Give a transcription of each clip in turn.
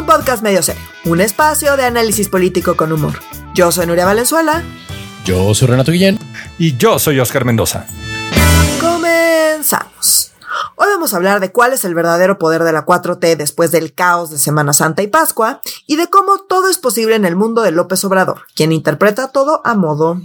un podcast medio serio, un espacio de análisis político con humor. Yo soy Nuria Valenzuela. Yo soy Renato Guillén. Y yo soy Oscar Mendoza. Comenzamos. Hoy vamos a hablar de cuál es el verdadero poder de la 4T después del caos de Semana Santa y Pascua y de cómo todo es posible en el mundo de López Obrador, quien interpreta todo a modo.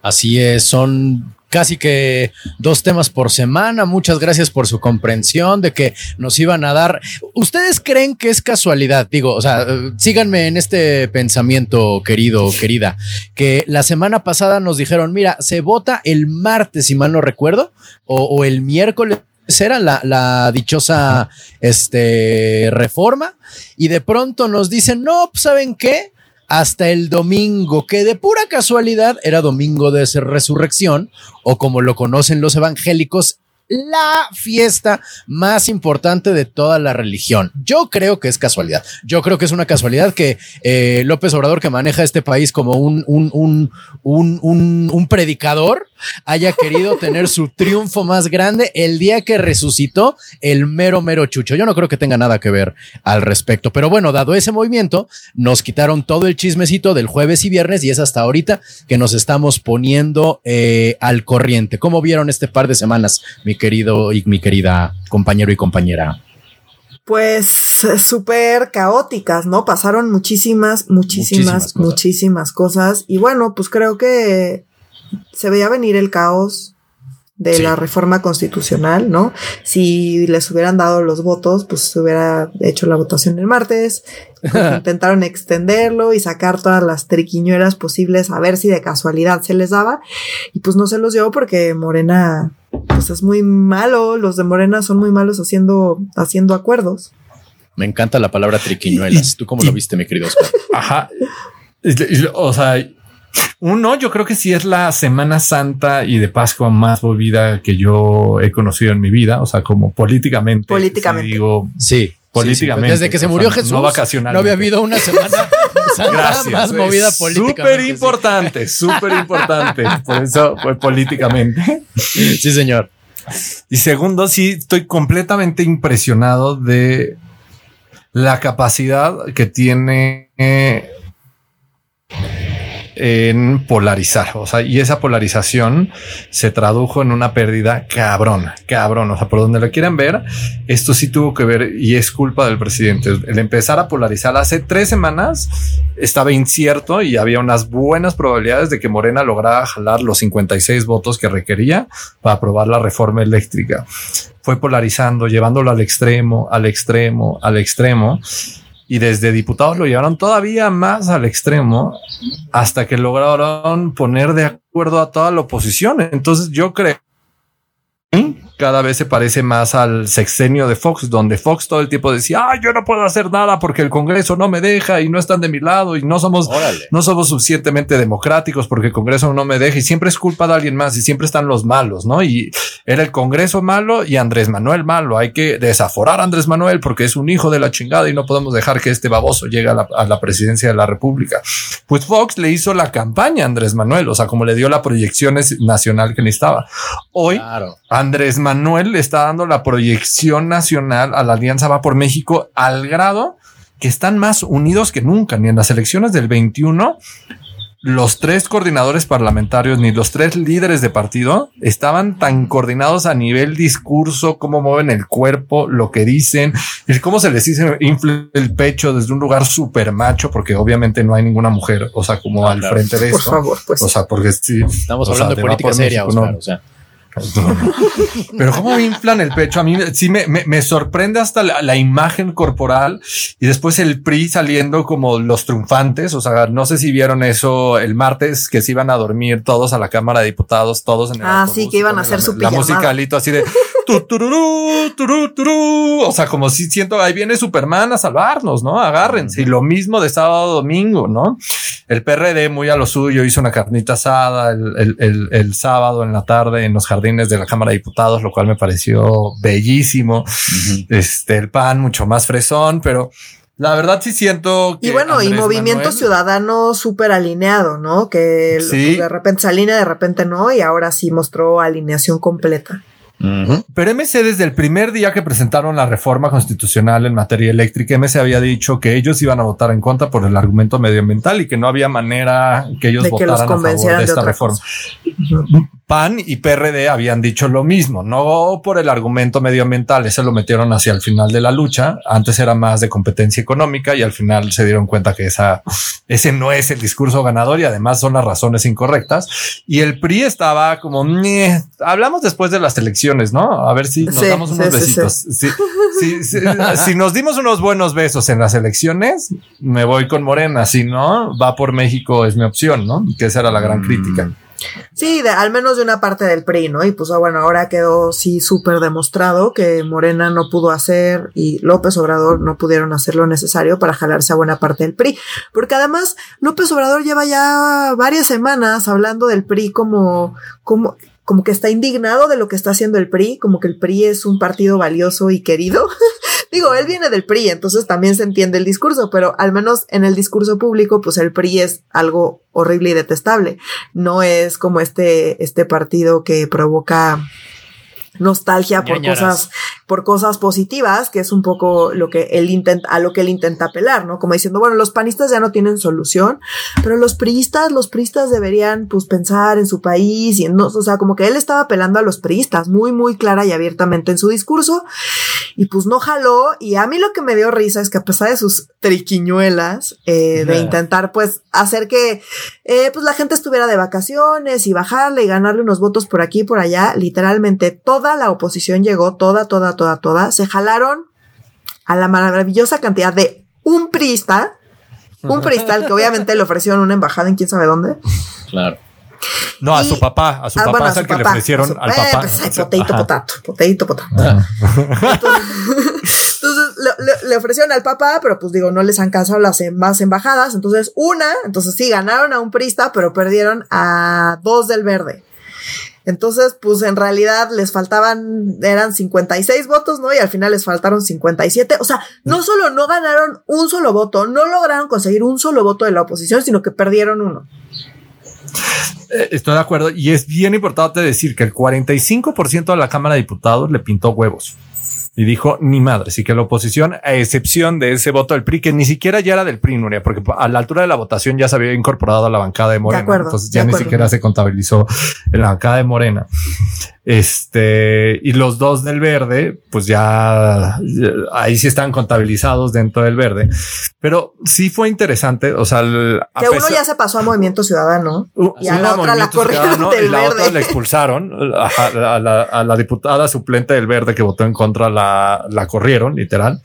Así es, son casi que dos temas por semana. Muchas gracias por su comprensión de que nos iban a dar. ¿Ustedes creen que es casualidad? Digo, o sea, síganme en este pensamiento, querido, querida, que la semana pasada nos dijeron, mira, se vota el martes, si mal no recuerdo, o, el miércoles era la, la, dichosa este, reforma y de pronto nos dicen, no, pues, ¿saben qué? Hasta el domingo, que de pura casualidad era domingo de resurrección, o como lo conocen los evangélicos, la fiesta más importante de toda la religión. Yo creo que es casualidad. Yo creo que es una casualidad que eh, López Obrador, que maneja este país como un, un, un, un, un predicador, haya querido tener su triunfo más grande el día que resucitó el mero, mero chucho. Yo no creo que tenga nada que ver al respecto. Pero bueno, dado ese movimiento, nos quitaron todo el chismecito del jueves y viernes y es hasta ahorita que nos estamos poniendo eh, al corriente. ¿Cómo vieron este par de semanas, mi querido y mi querida compañero y compañera? Pues súper caóticas, ¿no? Pasaron muchísimas, muchísimas, muchísimas cosas. muchísimas cosas. Y bueno, pues creo que se veía venir el caos de sí. la reforma constitucional, ¿no? Si les hubieran dado los votos, pues se hubiera hecho la votación el martes. Pues intentaron extenderlo y sacar todas las triquiñuelas posibles a ver si de casualidad se les daba. Y pues no se los dio porque Morena, pues es muy malo. Los de Morena son muy malos haciendo, haciendo acuerdos. Me encanta la palabra triquiñuelas. ¿Tú cómo lo viste, mi querido Oscar? Ajá. O sea, uno, yo creo que sí es la Semana Santa y de Pascua más movida que yo he conocido en mi vida. O sea, como políticamente. Políticamente. Si digo, sí. Políticamente. Sí, sí. Desde que se murió o sea, Jesús, no, vacacional. no había habido una semana Gracias. más movida políticamente. Súper importante, súper importante. Por eso fue políticamente. Sí, señor. Y segundo, sí, estoy completamente impresionado de la capacidad que tiene eh, en polarizar. O sea, y esa polarización se tradujo en una pérdida cabrón, cabrón. O sea, por donde lo quieran ver, esto sí tuvo que ver y es culpa del presidente. El empezar a polarizar hace tres semanas estaba incierto y había unas buenas probabilidades de que Morena lograra jalar los 56 votos que requería para aprobar la reforma eléctrica. Fue polarizando, llevándolo al extremo, al extremo, al extremo y desde diputados lo llevaron todavía más al extremo hasta que lograron poner de acuerdo a toda la oposición. Entonces yo creo cada vez se parece más al sexenio de Fox, donde Fox todo el tiempo decía, ah, yo no puedo hacer nada porque el Congreso no me deja y no están de mi lado y no somos, Órale. no somos suficientemente democráticos porque el Congreso no me deja y siempre es culpa de alguien más y siempre están los malos, ¿no? Y era el Congreso malo y Andrés Manuel malo. Hay que desaforar a Andrés Manuel porque es un hijo de la chingada y no podemos dejar que este baboso llegue a la, a la presidencia de la República. Pues Fox le hizo la campaña a Andrés Manuel, o sea, como le dio la proyección nacional que necesitaba. Hoy, claro. Andrés Manuel Manuel le está dando la proyección nacional a la Alianza Va por México al grado que están más unidos que nunca, ni en las elecciones del 21 los tres coordinadores parlamentarios ni los tres líderes de partido estaban tan coordinados a nivel discurso, cómo mueven el cuerpo, lo que dicen, cómo se les dice infle el pecho desde un lugar súper macho, porque obviamente no hay ninguna mujer, o sea, como ah, al claro. frente de Por esto. favor, pues. O sea, porque sí, estamos hablando sea, de política seria, México, Oscar, no. o sea. Pero cómo me inflan el pecho, a mí sí me, me, me sorprende hasta la, la, imagen corporal y después el PRI saliendo como los triunfantes. O sea, no sé si vieron eso el martes que se iban a dormir todos a la Cámara de Diputados, todos en el Ah, sí, que iban a hacer la, su La musicalito así de tu, tururú. O sea, como si siento ahí viene Superman a salvarnos, ¿no? Agárrense. Y lo mismo de sábado a domingo, ¿no? El PRD muy a lo suyo hizo una carnita asada el, el, el, el sábado en la tarde en los jardines de la Cámara de Diputados, lo cual me pareció bellísimo. Uh -huh. Este, el pan mucho más fresón, pero la verdad sí siento que. Y bueno, Andrés y movimiento Manuel, ciudadano súper alineado, ¿no? Que Sí. de repente se alinea, de repente no, y ahora sí mostró alineación completa. Pero MC desde el primer día que presentaron la reforma constitucional en materia eléctrica, MC había dicho que ellos iban a votar en contra por el argumento medioambiental y que no había manera que ellos votaran a favor de esta reforma. PAN y PRD habían dicho lo mismo, no por el argumento medioambiental, ese lo metieron hacia el final de la lucha. Antes era más de competencia económica y al final se dieron cuenta que esa, ese no es el discurso ganador y además son las razones incorrectas. Y el PRI estaba como, hablamos después de las elecciones, ¿no? A ver si nos damos unos besitos. si nos dimos unos buenos besos en las elecciones, me voy con Morena. Si no, va por México, es mi opción, ¿no? Que esa era la gran mm. crítica. Sí, de, al menos de una parte del PRI, ¿no? Y pues ah, bueno, ahora quedó sí súper demostrado que Morena no pudo hacer y López Obrador no pudieron hacer lo necesario para jalarse a buena parte del PRI. Porque además López Obrador lleva ya varias semanas hablando del PRI como, como, como que está indignado de lo que está haciendo el PRI, como que el PRI es un partido valioso y querido. Digo, él viene del PRI, entonces también se entiende el discurso, pero al menos en el discurso público, pues el PRI es algo horrible y detestable. No es como este, este partido que provoca nostalgia por cosas, por cosas positivas, que es un poco lo que él intenta, a lo que él intenta apelar, ¿no? Como diciendo, bueno, los panistas ya no tienen solución, pero los priistas, los priistas deberían, pues, pensar en su país y en, no, o sea, como que él estaba apelando a los priistas muy, muy clara y abiertamente en su discurso, y pues no jaló, y a mí lo que me dio risa es que a pesar de sus triquiñuelas, eh, de intentar, pues, hacer que, eh, pues, la gente estuviera de vacaciones y bajarle y ganarle unos votos por aquí y por allá, literalmente toda la oposición llegó, toda, toda, toda, toda, se jalaron a la maravillosa cantidad de un priista, un priista que obviamente le ofrecieron una embajada en quién sabe dónde. Claro. No, a su papá, a su ah, papá es el que le ofrecieron al papá. Pues, potato, potato, potato, potato. Entonces, le, ofrecieron al papá, pero pues digo, no les han cansado las más embajadas. Entonces, una, entonces sí, ganaron a un prista, pero perdieron a dos del verde. Entonces, pues en realidad les faltaban, eran 56 votos, ¿no? Y al final les faltaron 57. O sea, no solo no ganaron un solo voto, no lograron conseguir un solo voto de la oposición, sino que perdieron uno. Eh, estoy de acuerdo. Y es bien importante decir que el 45% de la Cámara de Diputados le pintó huevos y dijo ni madre. Así que la oposición, a excepción de ese voto del PRI, que ni siquiera ya era del PRI, Nuria, porque a la altura de la votación ya se había incorporado a la bancada de Morena. entonces ya ni siquiera se contabilizó en la bancada de Morena. Este, y los dos del verde, pues ya ahí sí están contabilizados dentro del verde. Pero sí fue interesante. O sea, que uno ya se pasó a Movimiento Ciudadano uh, y a la otra la corrieron del y la otra la expulsaron. A, la, a la diputada suplente del verde que votó en contra la, la corrieron, literal.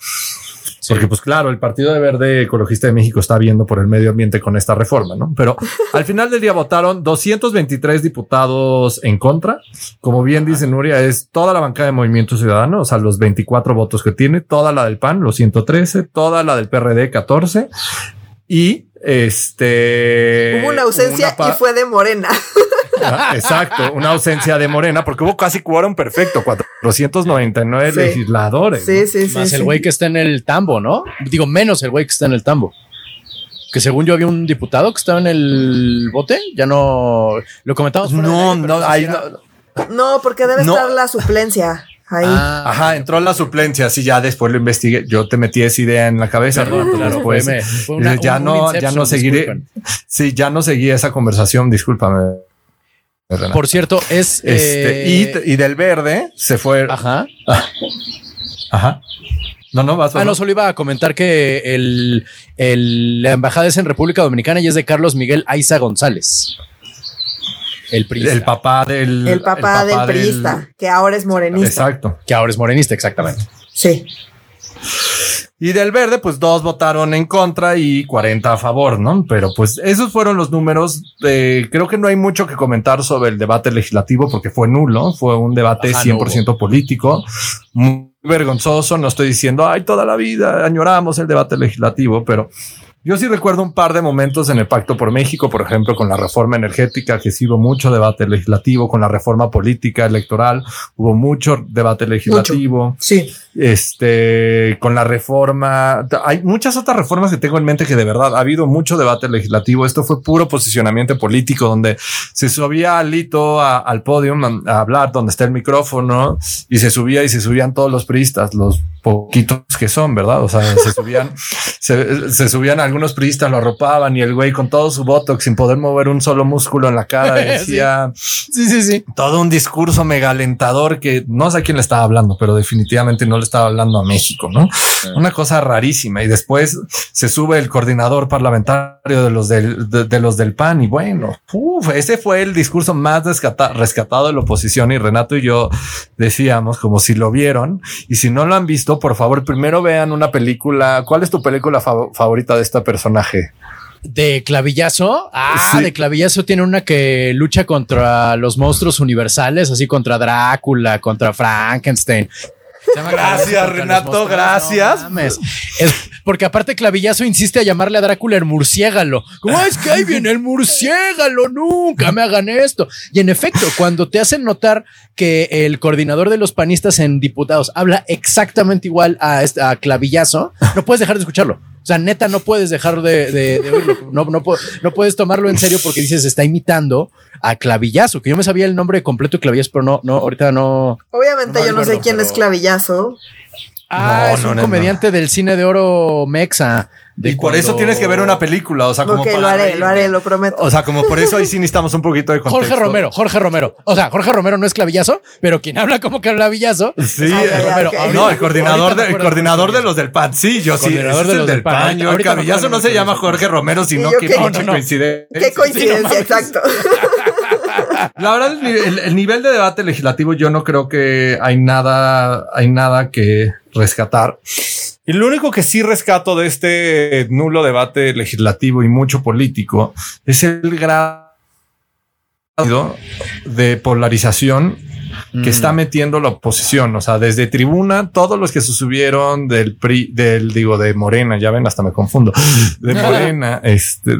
Porque pues claro, el Partido de Verde Ecologista de México está viendo por el medio ambiente con esta reforma, ¿no? Pero al final del día votaron 223 diputados en contra. Como bien dice Nuria, es toda la bancada de Movimiento Ciudadano, o sea, los 24 votos que tiene, toda la del PAN, los 113, toda la del PRD, 14 y este... Hubo una ausencia y fue de Morena. exacto, una ausencia de Morena, porque hubo casi quórum perfecto, 499 legisladores. Sí, sí, sí. Más el güey que está en el tambo, ¿no? Digo, menos el güey que está en el tambo. Que según yo había un diputado que estaba en el bote, ya no lo comentamos. No, no, no, porque debe estar la suplencia. Ahí. Ah. Ajá, entró la suplencia, así ya después lo investigué. Yo te metí esa idea en la cabeza, después, ya no, ya no seguiré. Sí, ya no seguí esa conversación, discúlpame. Por cierto, es. Este, eh, y, del verde se fue. Ajá. Ajá. No, no, vas. Ah, no, solo iba a comentar que el, la embajada es en República Dominicana y es de Carlos Miguel Aiza González. El El papá del. El papá, del, priista, que ahora es morenista. Exacto. Que ahora es morenista, exactamente. Sí. Y del verde, pues dos votaron en contra y 40 a favor, ¿no? Pero pues esos fueron los números. De, creo que no hay mucho que comentar sobre el debate legislativo porque fue nulo, fue un debate 100% político, muy vergonzoso. No estoy diciendo, ay, toda la vida añoramos el debate legislativo, pero yo sí recuerdo un par de momentos en el Pacto por México, por ejemplo, con la reforma energética, que sí hubo mucho debate legislativo, con la reforma política electoral, hubo mucho debate legislativo. Sí. este, con la reforma. Hay muchas otras reformas que tengo en mente que de verdad ha habido mucho debate legislativo. Esto fue puro posicionamiento político donde se subía Alito al podio a, hablar donde está el micrófono y se subía y se subían todos los priistas, los poquitos que son, ¿verdad? O sea, se subían, se, subían algunos priistas, lo arropaban y el güey con todo su botox sin poder mover un solo músculo en la cara decía sí, sí, sí. Todo un discurso megalentador que no sé a quién le estaba hablando, pero definitivamente no le estaba hablando a México, ¿no? Una cosa rarísima. Y después se sube el coordinador parlamentario de los del, de, los del PAN y bueno, ese fue el discurso más rescatado de la oposición y Renato y yo decíamos como si lo vieron y si no lo han visto, por favor, primero vean una película. ¿Cuál es tu película favorita de este personaje? De clavillazo. Ah, de clavillazo tiene una que lucha contra los monstruos universales, así contra Drácula, contra Frankenstein. Gracias, Renato, gracias. porque aparte Clavillazo insiste a llamarle a Drácula el murciégalo. ¿Cómo es que ahí viene el murciégalo? Nunca me hagan esto. Y en efecto, cuando te hacen notar que el coordinador de los panistas en diputados habla exactamente igual a, a Clavillazo, no puedes dejar de escucharlo. O sea, neta, no puedes dejar de, oírlo. No, no, no, puedes tomarlo en serio porque dices, está imitando a Clavillazo, que yo me sabía el nombre completo de Clavillazo, pero no, no, ahorita no. Obviamente yo no sé quién es Clavillazo. Ah, es un comediante del cine de oro mexa. y por eso tienes que ver una película, o sea, como lo haré, lo haré, lo prometo. O sea, como por eso ahí sí necesitamos un poquito de contexto. Jorge Romero, Jorge Romero. O sea, Jorge Romero no es clavillazo, pero quien habla como que clavillazo. Sí, Romero. no, el coordinador, de, el coordinador de los del PAN. Sí, yo sí. Coordinador de los del PAN. el clavillazo no se llama Jorge Romero, sino que qué coincidencia. Qué coincidencia, exacto. La verdad, el, nivel de debate legislativo, yo no creo que hay nada, hay nada que rescatar. Y lo único que sí rescato de este nulo debate legislativo y mucho político es el grado de polarización que está mm. metiendo la oposición. O sea, desde tribuna, todos los que se subieron del PRI, del digo, de Morena, ya ven, hasta me confundo, de Morena, este,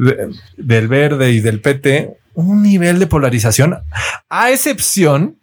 del Verde y del PT, un nivel de polarización, a excepción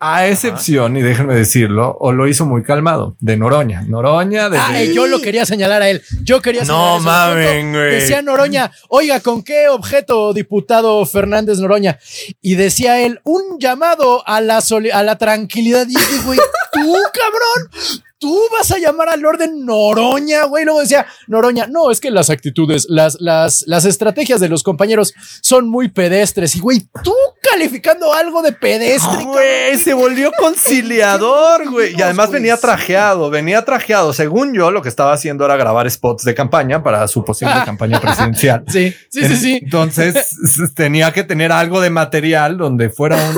a excepción, y déjenme decirlo, o lo hizo muy calmado, de Noroña. Noroña, de. yo lo quería señalar a él. Yo quería señalar No mames, güey. Decía Noroña, oiga, ¿con qué objeto, diputado Fernández Noroña? Y decía él, un llamado a la, a la tranquilidad. Y yo güey, tú, cabrón, tú vas a llamar al orden Noroña, güey. Luego decía Noroña, no, es que las actitudes, las, las, las estrategias de los compañeros son muy pedestres. Y güey, tú calificando algo de pedestre. Güey, se volvió conciliador, güey. Y además venía trajeado, venía trajeado. Según yo, lo que estaba haciendo era grabar spots de campaña para su posible ah. campaña presidencial. Sí, sí, sí, sí. Entonces tenía que tener algo de material donde fuera un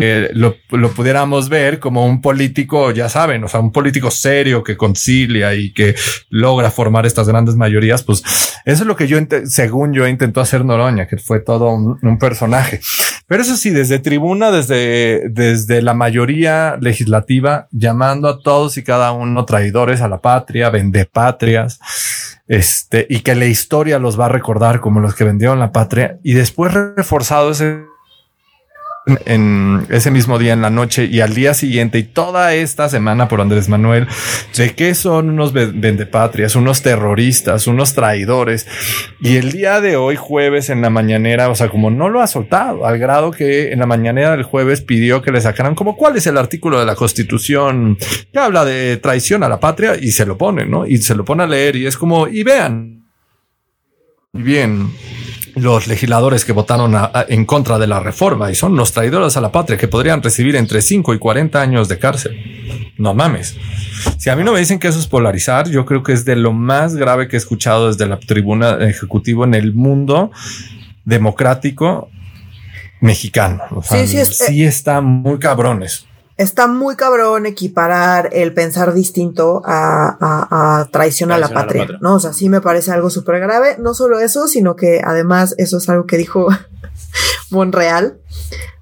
que lo, pudiéramos ver como un político, ya saben, o sea, un político serio que concilia y que logra formar estas grandes mayorías, pues eso es lo que yo, según yo, intentó hacer Noroña, que fue todo un, personaje. Pero eso sí, desde tribuna, desde, desde la mayoría legislativa, llamando a todos y cada uno traidores a la patria, vendepatrias, este, y que la historia los va a recordar como los que vendieron la patria, y después reforzado ese en ese mismo día en la noche y al día siguiente y toda esta semana por Andrés Manuel de que son unos vendepatrias, unos terroristas, unos traidores. Y el día de hoy, jueves en la mañanera, o sea, como no lo ha soltado, al grado que en la mañanera del jueves pidió que le sacaran como cuál es el artículo de la constitución que habla de traición a la patria y se lo pone, ¿no? Y se lo pone a leer y es como, y vean. Bien, los legisladores que votaron en contra de la reforma y son los traidores a la patria que podrían recibir entre 5 y 40 años de cárcel. No mames. Si a mí no me dicen que eso es polarizar, yo creo que es de lo más grave que he escuchado desde la tribuna ejecutiva en el mundo democrático mexicano. sí, sí, sí está muy cabrones está muy cabrón equiparar el pensar distinto a, traición, a, la patria, ¿no? O sea, sí me parece algo súper grave. No solo eso, sino que además eso es algo que dijo Monreal,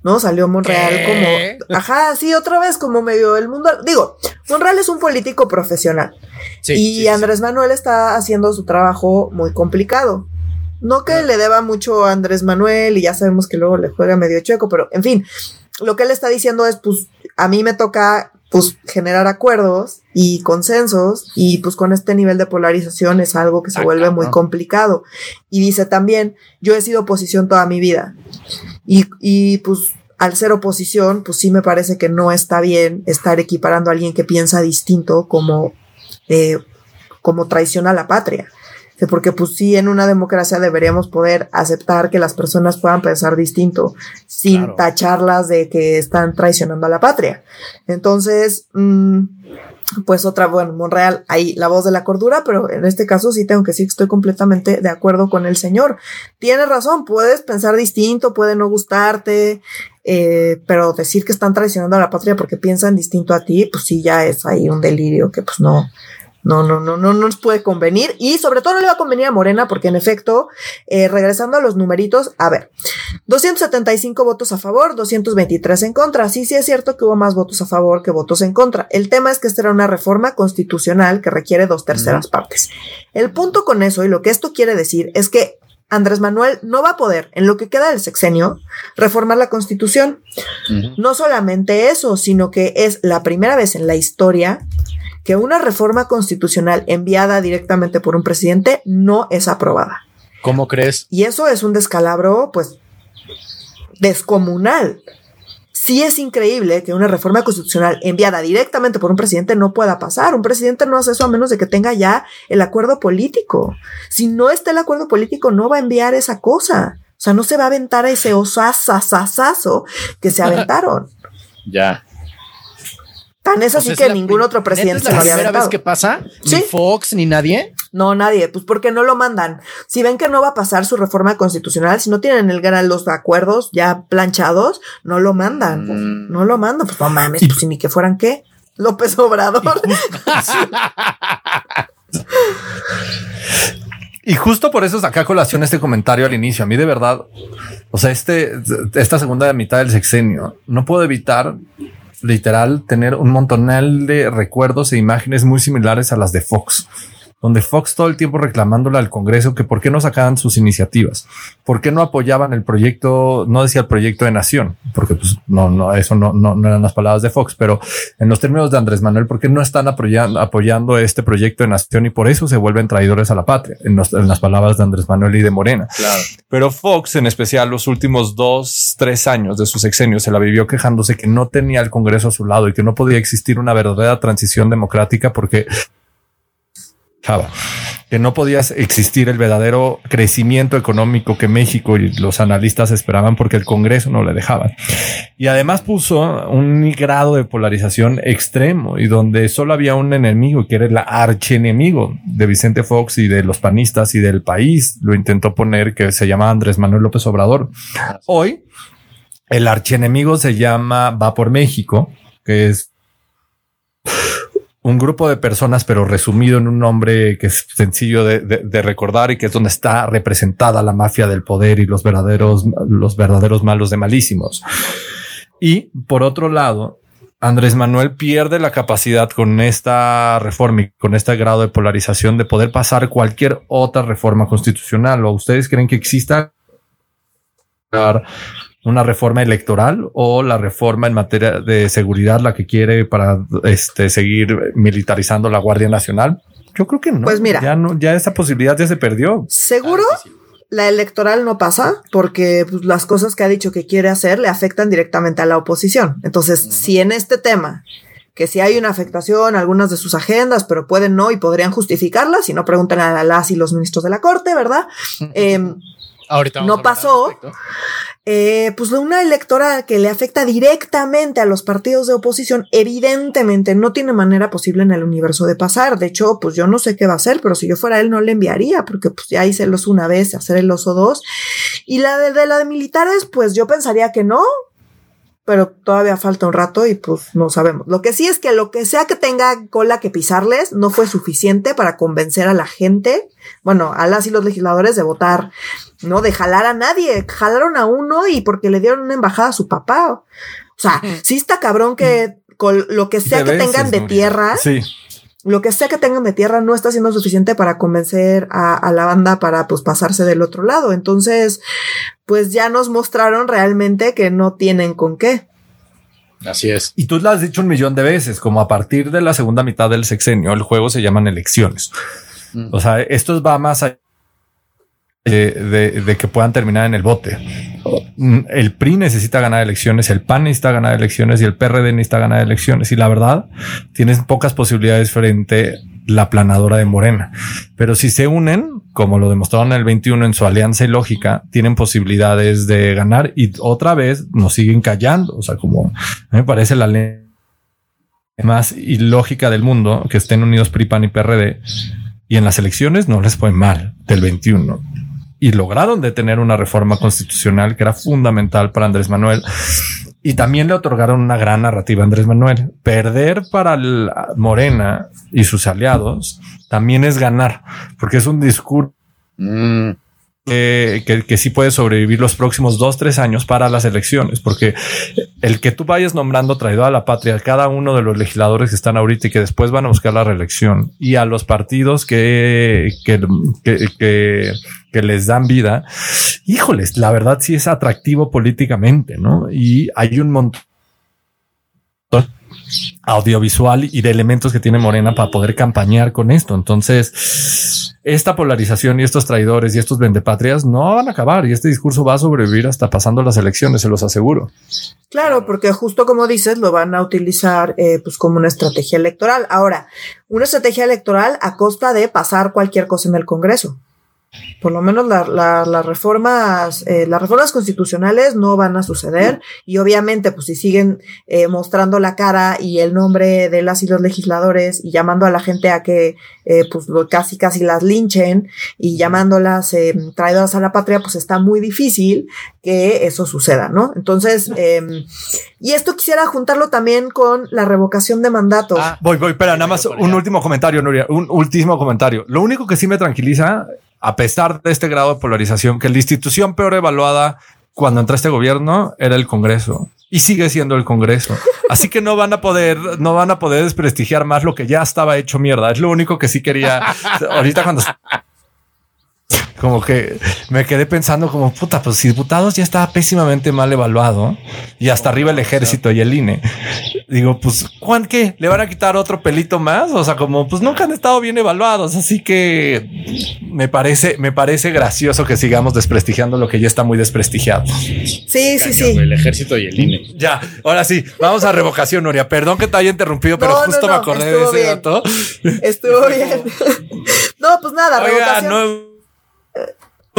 ¿no? Salió Monreal como, ajá, sí, otra vez como medio del mundo. Digo, Monreal es un político profesional y Andrés Manuel está haciendo su trabajo muy complicado. No que le deba mucho a Andrés Manuel y ya sabemos que luego le juega medio chueco, pero en fin, lo que él está diciendo es, pues, a mí me toca pues generar acuerdos y consensos y pues con este nivel de polarización es algo que se vuelve muy complicado. Y dice también, yo he sido oposición toda mi vida y, y pues al ser oposición, pues sí me parece que no está bien estar equiparando a alguien que piensa distinto como, eh, como traición a la patria porque pues sí, en una democracia deberíamos poder aceptar que las personas puedan pensar distinto sin tacharlas de que están traicionando a la patria. Entonces, mm, pues otra, bueno, Monreal, ahí la voz de la cordura, pero en este caso sí tengo que decir que estoy completamente de acuerdo con el señor. Tiene razón, puedes pensar distinto, puede no gustarte, eh, pero decir que están traicionando a la patria porque piensan distinto a ti, pues sí ya es ahí un delirio que pues no, no, no, no, no, nos puede convenir y sobre todo no le va a convenir a Morena porque en efecto, eh, regresando a los numeritos, a ver, 275 votos a favor, 223 en contra. Sí, sí es cierto que hubo más votos a favor que votos en contra. El tema es que esta era una reforma constitucional que requiere dos terceras partes. El punto con eso y lo que esto quiere decir es que Andrés Manuel no va a poder, en lo que queda del sexenio, reformar la constitución. No solamente eso, sino que es la primera vez en la historia que una reforma constitucional enviada directamente por un presidente no es aprobada. ¿Cómo crees? Y eso es un descalabro, pues, descomunal. Sí es increíble que una reforma constitucional enviada directamente por un presidente no pueda pasar. Un presidente no hace eso a menos de que tenga ya el acuerdo político. Si no está el acuerdo político, no va a enviar esa cosa. O sea, no se va a aventar ese osasasasazo que se aventaron. ya. Tan es así que ningún otro presidente ¿Es la primera vez que pasa? ¿Sí? ¿Ni Fox ni nadie? No, nadie. Pues porque no lo mandan. Si ven que no va a pasar su reforma constitucional, si no tienen el gran los acuerdos ya planchados, no lo mandan. Mm. No lo mandan. Pues no mames, pues si ni que fueran qué. López Obrador. Y justo por eso saca a colación este comentario al inicio. A mí de verdad, o sea, este, esta segunda mitad del sexenio, no puedo evitar literal tener un montonal de recuerdos e imágenes muy similares a las de Fox donde Fox todo el tiempo reclamándole al Congreso que por qué no sacaban sus iniciativas, por qué no apoyaban el proyecto, no decía el proyecto de nación, porque pues no, no, eso no, no, no eran las palabras de Fox, pero en los términos de Andrés Manuel, ¿por qué no están apoyando, apoyando este proyecto de nación y por eso se vuelven traidores a la patria, en, las palabras de Andrés Manuel y de Morena? Claro. Pero Fox, en especial los últimos dos, tres años de su sexenio, se la vivió quejándose que no tenía el Congreso a su lado y que no podía existir una verdadera transición democrática porque que no podía existir el verdadero crecimiento económico que México y los analistas esperaban porque el Congreso no le dejaba. Y además puso un grado de polarización extremo y donde solo había un enemigo que era el archienemigo de Vicente Fox y de los panistas y del país. Lo intentó poner que se llama Andrés Manuel López Obrador. Hoy el archienemigo se llama Va por México, que es un grupo de personas, pero resumido en un nombre que es sencillo de, recordar y que es donde está representada la mafia del poder y los verdaderos, los verdaderos malos de malísimos. Y por otro lado, Andrés Manuel pierde la capacidad con esta reforma y con este grado de polarización de poder pasar cualquier otra reforma constitucional. ¿O ustedes creen que exista una reforma electoral o la reforma en materia de seguridad, la que quiere para este, seguir militarizando la Guardia Nacional? Yo creo que no. Pues mira, ya no, ya esa posibilidad ya se perdió. Seguro. La electoral no pasa porque pues, las cosas que ha dicho que quiere hacer le afectan directamente a la oposición. Entonces, si en este tema que si hay una afectación a algunas de sus agendas, pero pueden no y podrían justificarlas, si no preguntan a las y los ministros de la corte, ¿verdad? Eh, Ahorita no pasó. Eh, pues una electoral que le afecta directamente a los partidos de oposición, evidentemente no tiene manera posible en el universo de pasar. De hecho, pues yo no sé qué va a hacer, pero si yo fuera él no le enviaría, porque pues ya hice el oso una vez, hacer el oso dos. Y la de, de la de militares, pues yo pensaría que no, pero todavía falta un rato y pues no sabemos. Lo que sí es que lo que sea que tenga cola que pisarles no fue suficiente para convencer a la gente, bueno, a las y los legisladores de votar, no de jalar a nadie, jalaron a uno y porque le dieron una embajada a su papá. O sea, sí está cabrón que con lo que sea que tengan de tierra, sí lo que sea que tengan de tierra no está siendo suficiente para convencer a, la banda para pues pasarse del otro lado. Entonces, pues ya nos mostraron realmente que no tienen con qué. Así es. Y tú lo has dicho un millón de veces, como a partir de la segunda mitad del sexenio, el juego se llaman elecciones. Mm. O sea, esto va más allá de, que puedan terminar en el bote. Mm, el PRI necesita ganar elecciones, el PAN necesita ganar elecciones y el PRD necesita ganar elecciones. Y la verdad, tienes pocas posibilidades frente la planadora de Morena. Pero si se unen, como lo demostraron en el 21 en su alianza y lógica, tienen posibilidades de ganar y otra vez nos siguen callando. O sea, como me parece la ley más ilógica del mundo que estén unidos PRI, PAN y PRD y en las elecciones no les fue mal del 21 y lograron detener una reforma constitucional que era fundamental para Andrés Manuel. Y también le otorgaron una gran narrativa a Andrés Manuel. Perder para Morena y sus aliados también es ganar, porque es un discurso mm que, que, sí puede sobrevivir los próximos dos, tres años para las elecciones, porque el que tú vayas nombrando traidor a la patria, cada uno de los legisladores que están ahorita y que después van a buscar la reelección y a los partidos que, que, que, les dan vida, híjoles, la verdad sí es atractivo políticamente, ¿no? Y hay un montón audiovisual y de elementos que tiene Morena para poder campañar con esto. Entonces, esta polarización y estos traidores y estos vendepatrias no van a acabar y este discurso va a sobrevivir hasta pasando las elecciones, se los aseguro. Claro, porque justo como dices, lo van a utilizar eh, pues como una estrategia electoral. Ahora, una estrategia electoral a costa de pasar cualquier cosa en el Congreso por lo menos las reformas eh, las reformas constitucionales no van a suceder y obviamente pues si siguen eh, mostrando la cara y el nombre de las y los legisladores y llamando a la gente a que eh, pues casi casi las linchen y llamándolas traidoras a la patria pues está muy difícil que eso suceda no entonces em, y esto quisiera juntarlo también con la revocación de mandato ah, voy voy espera nada más un último comentario Nuria un último comentario. Lo único que sí me tranquiliza a pesar de este grado de polarización, que la institución peor evaluada cuando entra este gobierno era el Congreso y sigue siendo el Congreso. Así que no van a poder, no van a poder desprestigiar más lo que ya estaba hecho mierda. Es lo único que sí quería ahorita cuando como que me quedé pensando como puta, pues si diputados ya estaba pésimamente mal evaluado y hasta arriba el ejército y el INE. Digo, pues Juan, ¿qué? ¿Le van a quitar otro pelito más? O sea, como pues nunca han estado bien evaluados. Así que me parece, me parece gracioso que sigamos desprestigiando lo que ya está muy desprestigiado. Sí, sí, sí. El ejército y el INE. Ya, ahora sí, vamos a revocación, Noria. Perdón que te haya interrumpido, pero justo me acordé de ese dato. Estuvo bien. no, pues nada, revocación.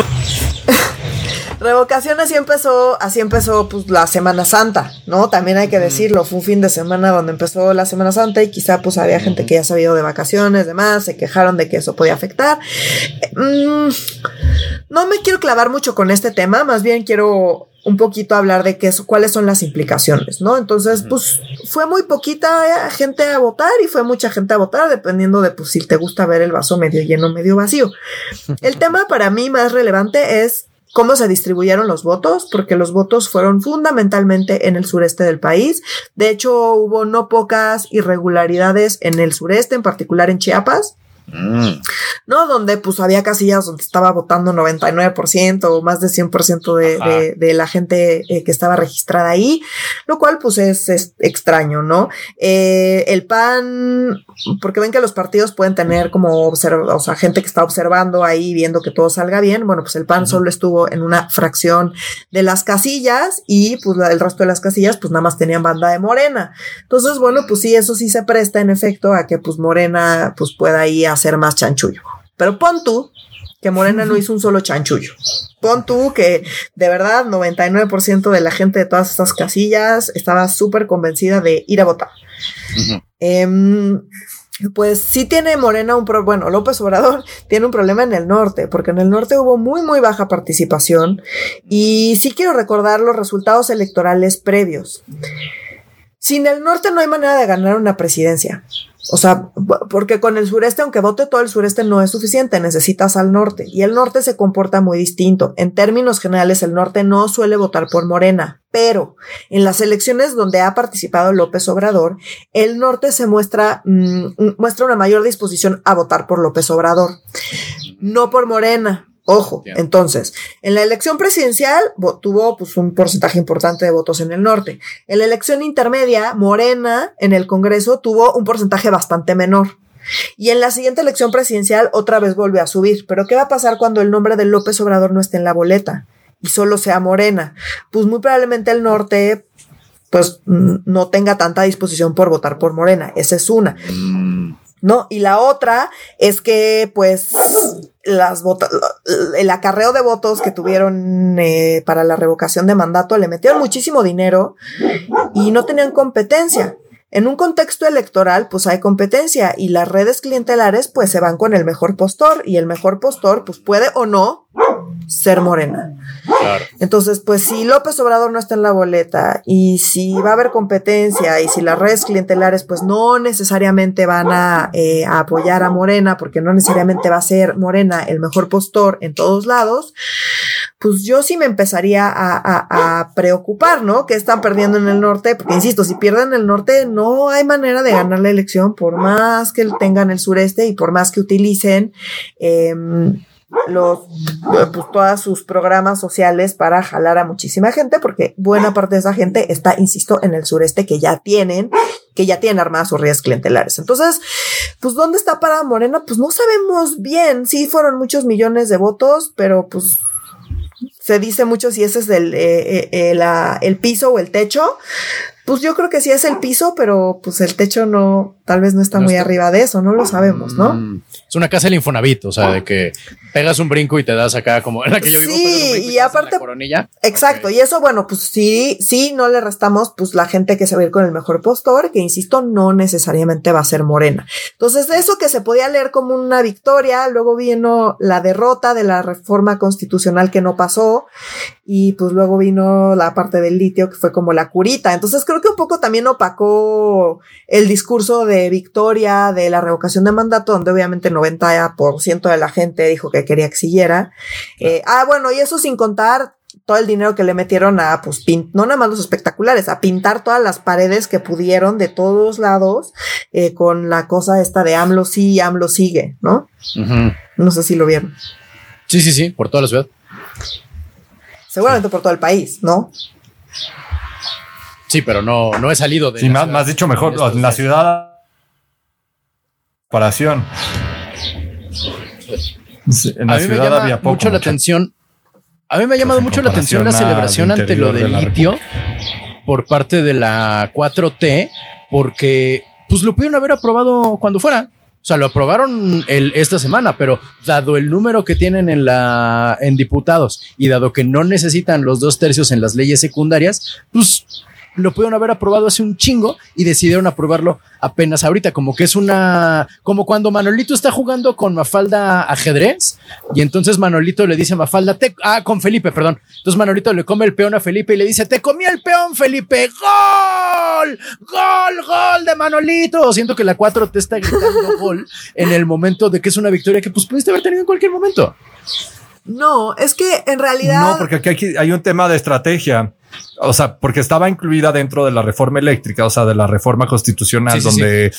Revocación así empezó, así empezó pues la Semana Santa, ¿no? También hay que decirlo, fue un fin de semana donde empezó la Semana Santa y quizá pues había gente que ya se había ido de vacaciones, demás, se quejaron de que eso podía afectar. Mm, no me quiero clavar mucho con este tema, más bien quiero un poquito hablar de qué, cuáles son las implicaciones, ¿no? Entonces, pues fue muy poquita gente a votar y fue mucha gente a votar, dependiendo de pues, si te gusta ver el vaso medio lleno, medio vacío. El tema para mí más relevante es cómo se distribuyeron los votos, porque los votos fueron fundamentalmente en el sureste del país. De hecho, hubo no pocas irregularidades en el sureste, en particular en Chiapas. Mm. ¿No? Donde pues había casillas donde estaba votando 99% o más de 100% de, de, de, la gente eh, que estaba registrada ahí, lo cual pues es, extraño, ¿no? Eh, el PAN, porque ven que los partidos pueden tener como o sea, gente que está observando ahí viendo que todo salga bien, bueno, pues el PAN solo estuvo en una fracción de las casillas y pues el resto de las casillas pues nada más tenían banda de Morena. Entonces, bueno, pues sí, eso sí se presta en efecto a que pues Morena pues pueda ir a hacer más chanchullo. Pero pon tú que Morena no hizo un solo chanchullo. Pon tú que de verdad 99% de la gente de todas estas casillas estaba súper convencida de ir a votar. Em, pues sí tiene Morena un problema, bueno, López Obrador tiene un problema en el norte, porque en el norte hubo muy, muy baja participación y sí quiero recordar los resultados electorales previos. Sin el norte no hay manera de ganar una presidencia. O sea, porque con el sureste, aunque vote todo el sureste, no es suficiente, necesitas al norte. Y el norte se comporta muy distinto. En términos generales, el norte no suele votar por Morena, pero en las elecciones donde ha participado López Obrador, el norte se muestra, mm, muestra una mayor disposición a votar por López Obrador. No por Morena, Ojo, entonces, en la elección presidencial tuvo pues, un porcentaje importante de votos en el norte. En la elección intermedia, Morena en el Congreso tuvo un porcentaje bastante menor. Y en la siguiente elección presidencial otra vez volvió a subir. Pero ¿qué va a pasar cuando el nombre de López Obrador no esté en la boleta y solo sea Morena? Pues muy probablemente el norte pues no tenga tanta disposición por votar por Morena. Esa es una. Mm. ¿no? Y la otra es que, pues, las el acarreo de votos que tuvieron eh, para la revocación de mandato le metieron muchísimo dinero y no tenían competencia. En un contexto electoral, pues hay competencia y las redes clientelares, pues se van con el mejor postor y el mejor postor, pues puede o no ser morena. Entonces, pues si López Obrador no está en la boleta y si va a haber competencia y si las redes clientelares pues no necesariamente van a, eh, apoyar a Morena porque no necesariamente va a ser Morena el mejor postor en todos lados, pues yo sí me empezaría a, a, preocupar, ¿no? Que están perdiendo en el norte, porque insisto, si pierden el norte no hay manera de ganar la elección por más que tengan el sureste y por más que utilicen eh, los, pues, todas sus programas sociales para jalar a muchísima gente, porque buena parte de esa gente está, insisto, en el sureste que ya tienen, que ya tienen armadas sus redes clientelares. Entonces, pues, ¿dónde está para Morena? Pues no sabemos bien. Sí fueron muchos millones de votos, pero pues se dice mucho si ese es el, eh, eh, eh, el piso o el techo. Pues yo creo que sí es el piso, pero pues el techo no, tal vez no está muy arriba de eso, no lo sabemos, ¿no? Mm, es una casa del Infonavit, o sea, de que pegas un brinco y te das acá como en la que yo vivo. Sí, y, aparte, exacto, y eso, bueno, pues sí, sí, no le restamos, pues la gente que se va a ir con el mejor postor, que insisto, no necesariamente va a ser morena. Entonces, eso que se podía leer como una victoria, luego vino la derrota de la reforma constitucional que no pasó, y pues luego vino la parte del litio que fue como la curita. Entonces, creo que un poco también opacó el discurso de victoria de la revocación de mandato, donde obviamente el 90% de la gente dijo que quería que siguiera. Eh, ah, bueno, y eso sin contar todo el dinero que le metieron a, pues, no nada más los espectaculares, a pintar todas las paredes que pudieron de todos lados, eh, con la cosa esta de AMLO sí, AMLO sigue, ¿no? No sé si lo vieron. Sí, sí, sí, por toda la ciudad. Seguramente por todo el país, ¿no? Sí, pero no, no he salido de. Sí, más, más dicho mejor, en la ciudad. Comparación. En la a mí me llama mucho la atención. A mí me ha llamado mucho la atención la celebración ante lo del litio por parte de la 4T, porque pues lo pudieron haber aprobado cuando fuera. O sea, lo aprobaron el, esta semana, pero dado el número que tienen en la en diputados y dado que no necesitan los dos tercios en las leyes secundarias, pues lo pudieron haber aprobado hace un chingo y decidieron aprobarlo apenas ahorita, como que es una, como cuando Manolito está jugando con Mafalda ajedrez y entonces Manolito le dice a Mafalda, te, ah, con Felipe, perdón. Entonces Manolito le come el peón a Felipe y le dice, te comí el peón, Felipe, gol, gol, gol de Manolito. Siento que la 4 te está gritando gol en el momento de que es una victoria que pues pudiste haber tenido en cualquier momento. No, es que en realidad. No, porque aquí hay un tema de estrategia. O sea, porque estaba incluida dentro de la reforma eléctrica, o sea, de la reforma constitucional, donde,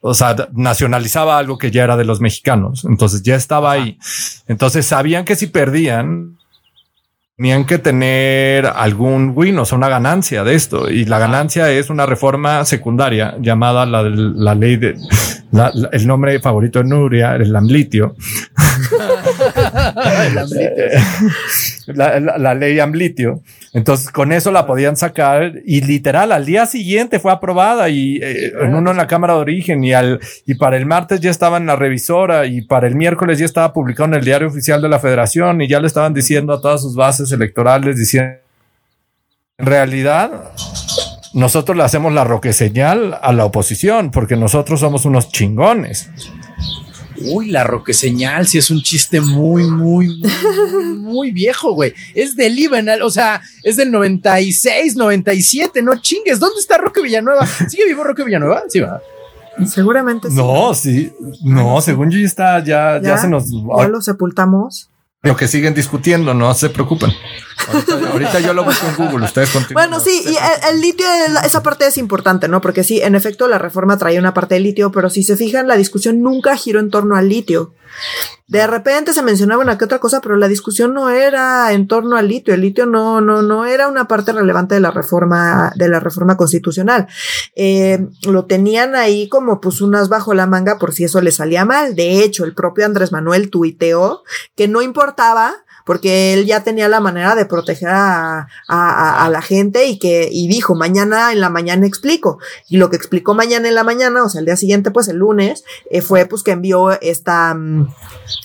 o sea, nacionalizaba algo que ya era de los mexicanos. Entonces ya estaba ahí. Entonces sabían que si perdían, tenían que tener algún win, o sea, una ganancia de esto. Y la ganancia es una reforma secundaria llamada la, la ley de el nombre favorito de Nuria, el amlitio. la, ley amlitio. Entonces, con eso la podían sacar y literal al día siguiente fue aprobada y eh, en uno en la Cámara de Origen y al y para el martes ya estaba en la revisora y para el miércoles ya estaba publicado en el Diario Oficial de la Federación y ya le estaban diciendo a todas sus bases electorales diciendo en realidad nosotros le hacemos la roque señal a la oposición porque nosotros somos unos chingones. Uy, la roque señal, sí es un chiste muy, muy, muy, viejo, güey. Es del Ibenal, o sea, es del 96, 97, no chingues. ¿Dónde está Roque Villanueva? ¿Sigue vivo Roque Villanueva? Sí, va. Seguramente sí. No, sí. No, según yo ya está, ya, ya, se nos. Ya lo sepultamos. Lo que siguen discutiendo, no se preocupen. Ahorita, yo lo busco en Google, ustedes continúan. Bueno, sí, y el, litio, esa parte es importante, ¿no? Porque sí, en efecto, la reforma traía una parte de litio, pero si se fijan, la discusión nunca giró en torno al litio. De repente se mencionaba una que otra cosa, pero la discusión no era en torno al litio. El litio no, no, no era una parte relevante de la reforma, de la reforma constitucional. Eh, lo tenían ahí como pues unas bajo la manga por si eso le salía mal. De hecho, el propio Andrés Manuel tuiteó que no importaba porque él ya tenía la manera de proteger a, la gente y que, y dijo, mañana en la mañana explico. Y lo que explicó mañana en la mañana, o sea, el día siguiente, pues el lunes, eh, fue pues que envió esta, mm,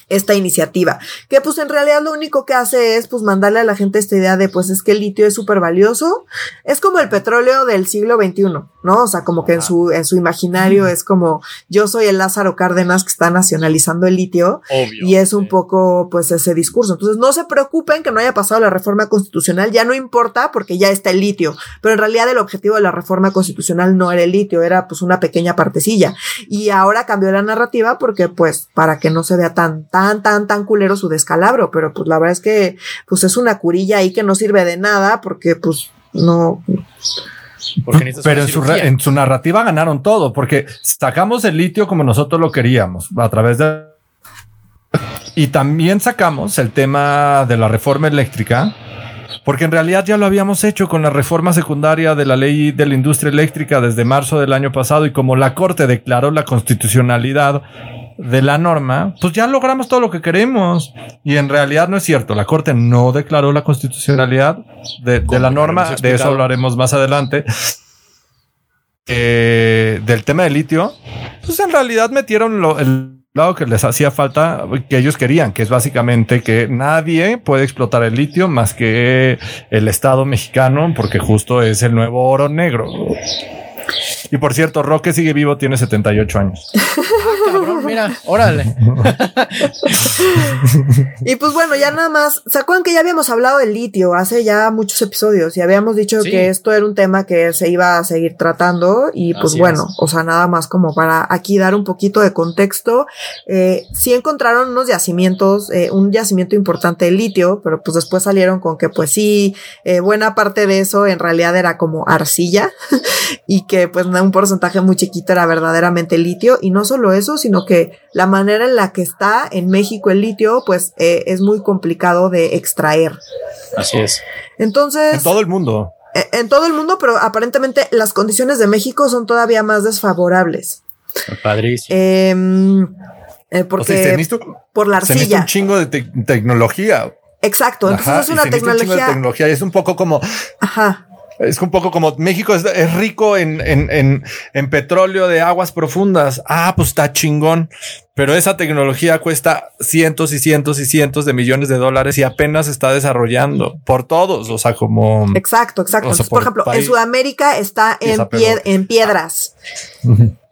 esta iniciativa. Que pues en realidad lo único que hace es pues mandarle a la gente esta idea de pues es que el litio es súper valioso. Es como el petróleo del siglo XXI, ¿no? O sea, como que en su, en su imaginario es como yo soy el Lázaro Cárdenas que está nacionalizando el litio. y es un poco pues ese discurso. Entonces no se preocupen que no haya pasado la reforma constitucional, ya no importa porque ya está el litio. Pero en realidad el objetivo de la reforma constitucional no era el litio, era pues una pequeña partecilla. Y ahora cambió la narrativa porque pues para que no se vea tan tan, tan, tan culero su descalabro, pero pues la verdad es que pues es una curilla ahí que no sirve de nada porque pues no... pero en su, en su narrativa ganaron todo, porque sacamos el litio como nosotros lo queríamos, a través de... Y también sacamos el tema de la reforma eléctrica, porque en realidad ya lo habíamos hecho con la reforma secundaria de la ley de la industria eléctrica desde marzo del año pasado y como la Corte declaró la constitucionalidad de la norma, pues ya logramos todo lo que queremos. Y en realidad no es cierto. La Corte no declaró la constitucionalidad de, la norma. De eso hablaremos más adelante. Eh, del tema del litio, pues en realidad metieron el lado que les hacía falta, que ellos querían, que es básicamente que nadie puede explotar el litio más que el Estado mexicano, porque justo es el nuevo oro negro. Y por cierto, Roque sigue vivo, tiene 78 años. Ah, cabrón, mira, órale. y pues bueno, ya nada más, ¿se acuerdan que ya habíamos hablado del litio hace ya muchos episodios y habíamos dicho que esto era un tema que se iba a seguir tratando y pues bueno, o sea, nada más como para aquí dar un poquito de contexto. Eh, sí encontraron unos yacimientos, eh, un yacimiento importante de litio, pero pues después salieron con que pues sí, eh, buena parte de eso en realidad era como arcilla y que pues un porcentaje muy chiquito era verdaderamente litio y no solo eso, sino que la manera en la que está en México el litio pues eh, es muy complicado de extraer. Así es. Entonces... En todo el mundo. Eh, en todo el mundo, pero aparentemente las condiciones de México son todavía más desfavorables. Padrísimo. Em, eh, porque por la arcilla. un chingo de tecnología. Exacto. Entonces es una tecnología. de tecnología. Es un poco como. Ajá. Es un poco como México es, rico en, en, en, petróleo de aguas profundas. Ah, pues está chingón. Pero esa tecnología cuesta cientos y cientos y cientos de millones de dólares y apenas está desarrollando por todos. O sea, como. Exacto, exacto. por, ejemplo, en Sudamérica está en, en piedras.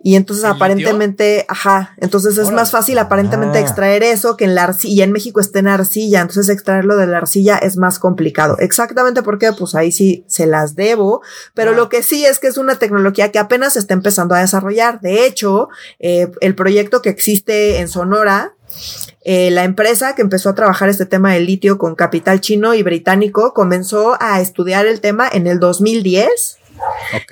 Y entonces aparentemente, ajá, entonces es más fácil aparentemente ah. extraer eso que en la arcilla. En México está en arcilla, entonces extraerlo de la arcilla es más complicado. Exactamente porque, pues ahí sí se las debo, pero lo que sí es que es una tecnología que apenas se está empezando a desarrollar. De hecho, eh, el proyecto que existe en Sonora, eh, la empresa que empezó a trabajar este tema del litio con capital chino y británico comenzó a estudiar el tema en el 2010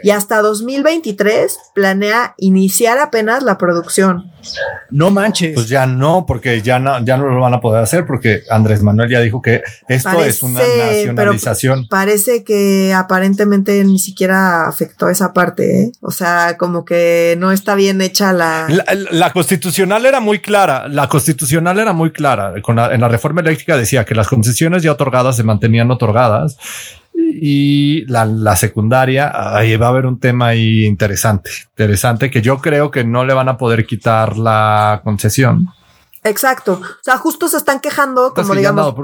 y hasta 2023 planea iniciar apenas la producción. No manches. Pues ya no, porque ya no, ya no lo van a poder hacer porque Andrés Manuel ya dijo que esto es una nacionalización. Parece que aparentemente ni siquiera afectó esa parte. ¿eh? O sea, como que no está bien hecha la... la... constitucional era muy clara. La constitucional era muy clara. Con en la reforma eléctrica decía que las concesiones ya otorgadas se mantenían otorgadas y la, secundaria, ahí va a haber un tema ahí interesante, interesante que yo creo que no le van a poder quitar la concesión. Exacto. O sea, justo se están quejando, como digamos,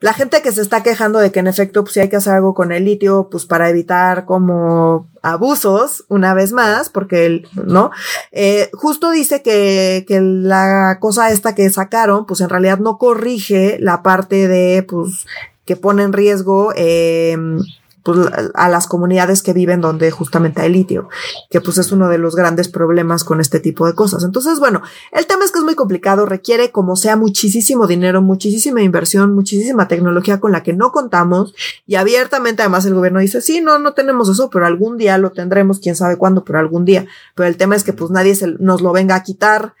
la gente que se está quejando de que en efecto, pues si hay que hacer algo con el litio, pues para evitar como abusos, una vez más, porque, ¿no? Eh, justo dice que, que la cosa esta que sacaron, pues en realidad no corrige la parte de, pues, que pone en riesgo eh, pues, a las comunidades que viven donde justamente hay litio, que pues es uno de los grandes problemas con este tipo de cosas. Entonces, bueno, el tema es que es muy complicado, requiere como sea muchísimo dinero, muchísima inversión, muchísima tecnología con la que no contamos y abiertamente además el gobierno dice, sí, no, no tenemos eso, pero algún día lo tendremos, quién sabe cuándo, pero algún día. Pero el tema es que pues nadie se, nos lo venga a quitar,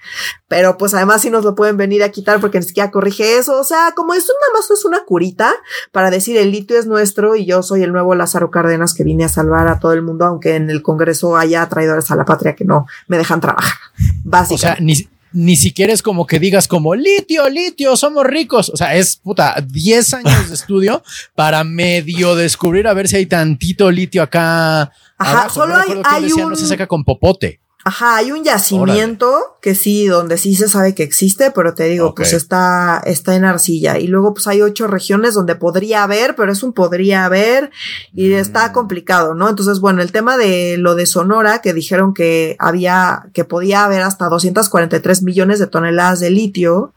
pero pues además sí nos lo pueden venir a quitar porque ni siquiera corrige eso. O sea, como esto nada más es una curita para decir el litio es nuestro y yo soy el nuevo Lázaro Cárdenas que vine a salvar a todo el mundo, aunque en el Congreso haya traidores a la patria que no me dejan trabajar. Básicamente. O sea, ni, ni siquiera es como que digas como litio, litio, somos ricos. O sea, es puta 10 años de estudio para medio descubrir a ver si hay tantito litio acá. Ajá, solo hay, hay un... No se saca con popote. Ajá, hay un yacimiento que sí, donde sí se sabe que existe, pero te digo, pues está, está en arcilla. Y luego pues hay ocho regiones donde podría haber, pero es un podría haber y está mm. complicado, ¿no? Entonces, bueno, el tema de lo de Sonora, que dijeron que había, que podía haber hasta 243 millones de toneladas de litio,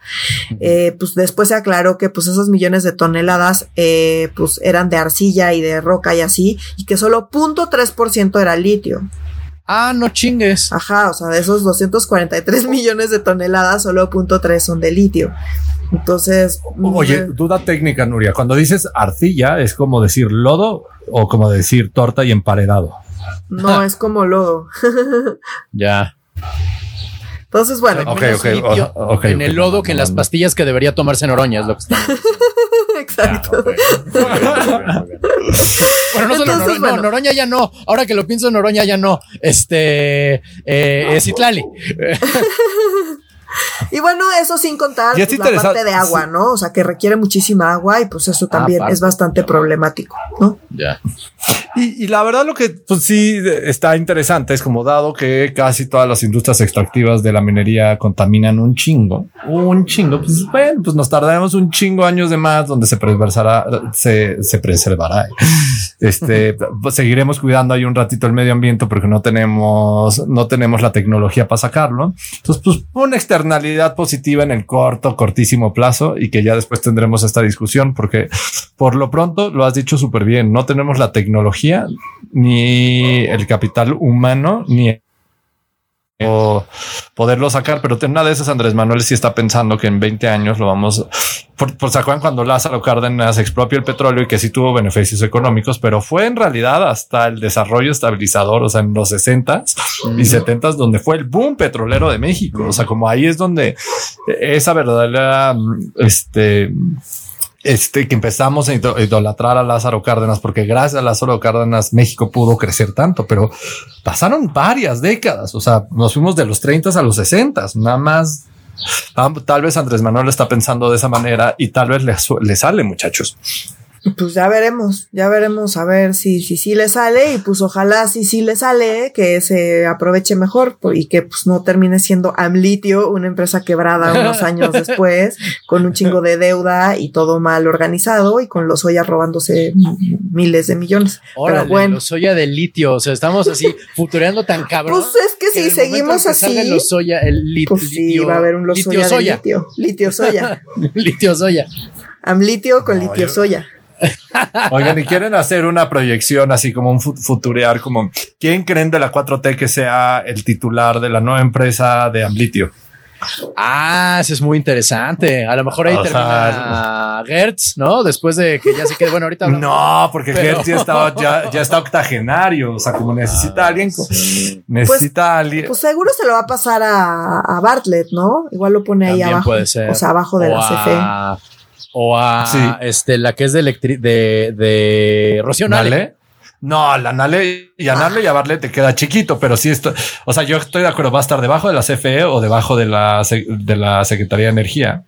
eh, pues después se aclaró que pues esos millones de toneladas, eh, pues eran de arcilla y de roca y así, y que solo 0.3% era litio. Ah, no chingues. Ajá, o sea, de esos 243 millones de toneladas, solo punto tres son de litio. Entonces. Oye, mm, duda técnica, Nuria. Cuando dices arcilla, ¿es como decir lodo o como decir torta y emparedado? No, es como lodo. ya. Entonces, bueno. Okay, okay, en el lodo que en las pastillas que debería tomarse Noroña, es lo que está. Exacto. bueno, no solo Noroña, no, Noroña ya no. Ahora que lo pienso, Noroña ya no. Este, eh, es Itlali. Y bueno, eso sin contar pues, la parte de agua, ¿no? O sea, que requiere muchísima agua y pues eso ah, también es bastante problemático, ¿no? Ya. Y, la verdad lo que pues sí está interesante es como dado que casi todas las industrias extractivas de la minería contaminan un chingo, un chingo, pues bueno, pues nos tardaremos un chingo años de más donde se preservará, se, se preservará. Este, pues seguiremos cuidando ahí un ratito el medio ambiente porque no tenemos, no tenemos la tecnología para sacarlo. Entonces, pues una externalidad positiva en el corto, cortísimo plazo y que ya después tendremos esta discusión porque por lo pronto lo has dicho súper bien. No tenemos la tecnología ni el capital humano ni o poderlo sacar, pero una de esas Andrés Manuel sí está pensando que en 20 años lo vamos por, por ¿se cuando Lázaro Cárdenas expropió el petróleo y que sí tuvo beneficios económicos, pero fue en realidad hasta el desarrollo estabilizador, o sea, en los 60 y 70 donde fue el boom petrolero de México, o sea, como ahí es donde esa verdadera este este, que empezamos a idolatrar a Lázaro Cárdenas, porque gracias a Lázaro Cárdenas México pudo crecer tanto, pero pasaron varias décadas, o sea, nos fuimos de los 30 a los 60, nada más. Tal vez Andrés Manuel está pensando de esa manera y tal vez le, le sale, muchachos. Pues ya veremos, ya veremos a ver si si sí le sale y pues ojalá si sí le sale que se aproveche mejor y que pues no termine siendo Amlitio, una empresa quebrada unos años después con un chingo de deuda y todo mal organizado y con los Oya robándose miles de millones. Pero bueno, los Oya de litio, o sea, estamos así futureando tan cabrón. Pues es que, si seguimos así, los soya, el litio, pues sí, va a haber un los litio soya. litio, litio soya. litio soya. Amlitio con litio soya. Oigan, y quieren hacer una proyección así como un futurear, como quién creen de la 4T que sea el titular de la nueva empresa de Amblitio. Ah, eso es muy interesante. A lo mejor ahí termina Gertz, ¿no? Después de que ya se quede. Bueno, ahorita. No, porque Gertz ya está, ya, está octogenario. O sea, como necesita alguien, necesita pues, alguien. Pues seguro se lo va a pasar a, Bartlett, ¿no? Igual lo pone ahí abajo. Puede ser. O sea, abajo de la CFE o a este, la que es de, de, de Rocío Nale. No, la Nale y a Nale y a Barlet te queda chiquito, pero sí esto, o sea, yo estoy de acuerdo, va a estar debajo de la CFE o debajo de la, de la Secretaría de Energía.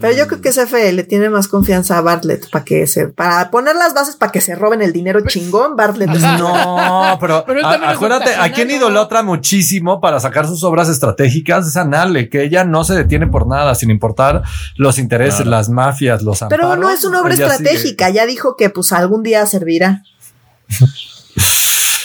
Pero yo creo que CFE le tiene más confianza a Bartlett para que se, para poner las bases para que se roben el dinero chingón. Bartlett no, pero, acuérdate, a quien idolatra muchísimo para sacar sus obras estratégicas es a Nale, que ella no se detiene por nada, sin importar los intereses, las mafias, los Pero no es una obra estratégica, ya dijo que pues algún día servirá.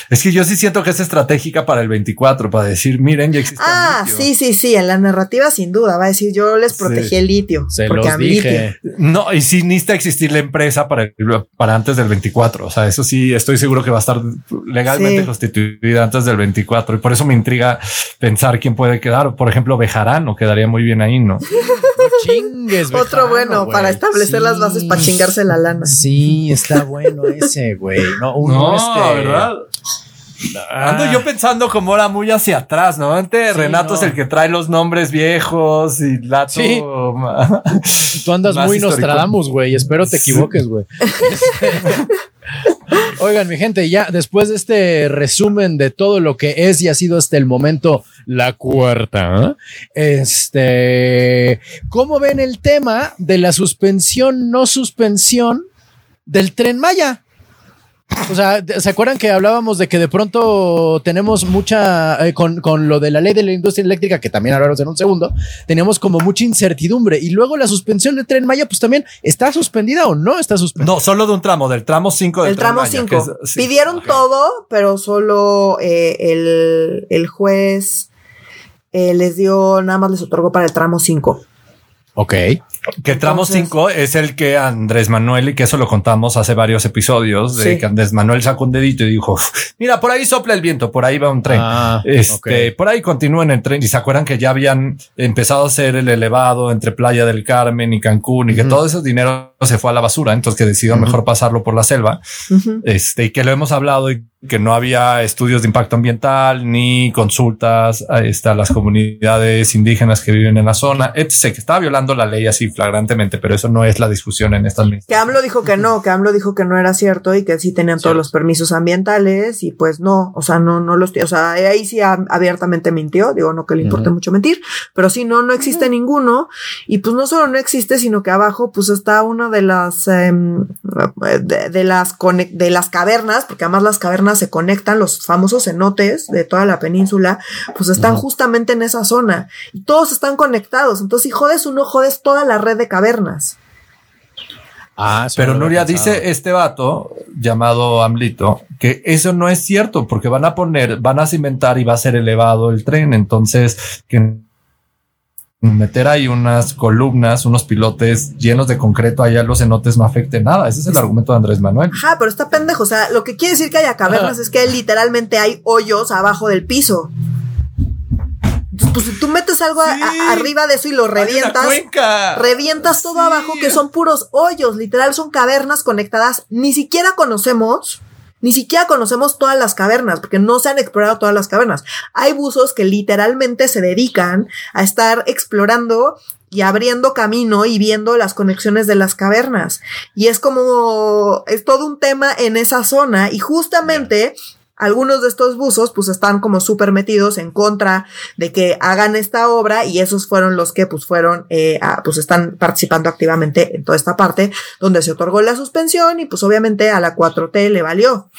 Es que yo sí siento que es estratégica para el 24, para decir, miren, ya existe. Ah, sí, sí, sí. En la narrativa, sin duda, va a decir, yo les protegí el litio. Se porque los dije. No, y sí necesita existir la empresa para, para antes del 24. O sea, eso sí, estoy seguro que va a estar legalmente constituida antes del 24. Y por eso me intriga pensar quién puede quedar. Por ejemplo, Bejarano quedaría muy bien ahí, ¿no? chingues, Otro bueno para establecer las bases para chingarse la lana. Sí, está bueno ese, güey. No, uno este... ¿verdad? Ando yo pensando como era muy hacia atrás, ¿no? Renato es el que trae los nombres viejos y Lato. Sí. Tú andas muy Nostradamus, güey. Espero te equivoques, güey. Oigan, mi gente, ya después de este resumen de todo lo que es y ha sido hasta el momento la cuarta, este, ¿cómo ven el tema de la suspensión, no suspensión del tren Maya? O sea, ¿se acuerdan que hablábamos de que de pronto tenemos mucha, eh, con, con, lo de la ley de la industria eléctrica, que también hablaremos en un segundo, teníamos como mucha incertidumbre y luego la suspensión del tren Maya, pues también está suspendida o no está suspendida. No, solo de un tramo, del tramo 5 del el tramo 5. Pidieron todo, pero solo eh, el, el, juez eh, les dio, nada más les otorgó para el tramo 5. Ok. Que el tramo 5 es el que Andrés Manuel, y que eso lo contamos hace varios episodios, de que Andrés Manuel sacó un dedito y dijo, mira, por ahí sopla el viento, por ahí va un tren. Ah, este, Por ahí continúa en el tren. Y se acuerdan que ya habían empezado a hacer el elevado entre Playa del Carmen y Cancún y que todo ese dinero se fue a la basura. Entonces que decidieron mejor pasarlo por la selva. Este, y que lo hemos hablado y que no había estudios de impacto ambiental ni consultas a, este, a las comunidades indígenas que viven en la zona, etc. Que estaba violando la ley así flagrantemente, pero eso no es la discusión en esta Que AMLO dijo que no, que AMLO dijo que no era cierto y que sí tenían todos los permisos ambientales y pues no, o sea, no, no los, o sea, ahí sí abiertamente mintió, digo, no que le importe mucho mentir, pero sí, no, no existe ninguno y pues no solo no existe, sino que abajo pues está una de las, em, de, las, de las cavernas, porque además las cavernas se conectan, los famosos cenotes de toda la península, pues están justamente en esa zona y todos están conectados, entonces si jodes uno, jodes toda la red de cavernas. Ah, pero Nuria dice este vato llamado Amlito que eso no es cierto porque van a poner, van a cimentar y va a ser elevado el tren. Entonces, que meter ahí unas columnas, unos pilotes llenos de concreto allá los cenotes no afecte nada. Ese es el argumento de Andrés Manuel. Ajá, pero está pendejo. O sea, lo que quiere decir que haya cavernas es que literalmente hay hoyos abajo del piso pues si tú metes algo arriba de eso y lo revientas, revientas todo abajo que son puros hoyos, literal son cavernas conectadas, ni siquiera conocemos, ni siquiera conocemos todas las cavernas, porque no se han explorado todas las cavernas. Hay buzos que literalmente se dedican a estar explorando y abriendo camino y viendo las conexiones de las cavernas. Y es como, es todo un tema en esa zona y justamente algunos de estos buzos pues están como súper metidos en contra de que hagan esta obra y esos fueron los que pues fueron, eh, pues están participando activamente en toda esta parte donde se otorgó la suspensión y pues obviamente a la 4T le valió.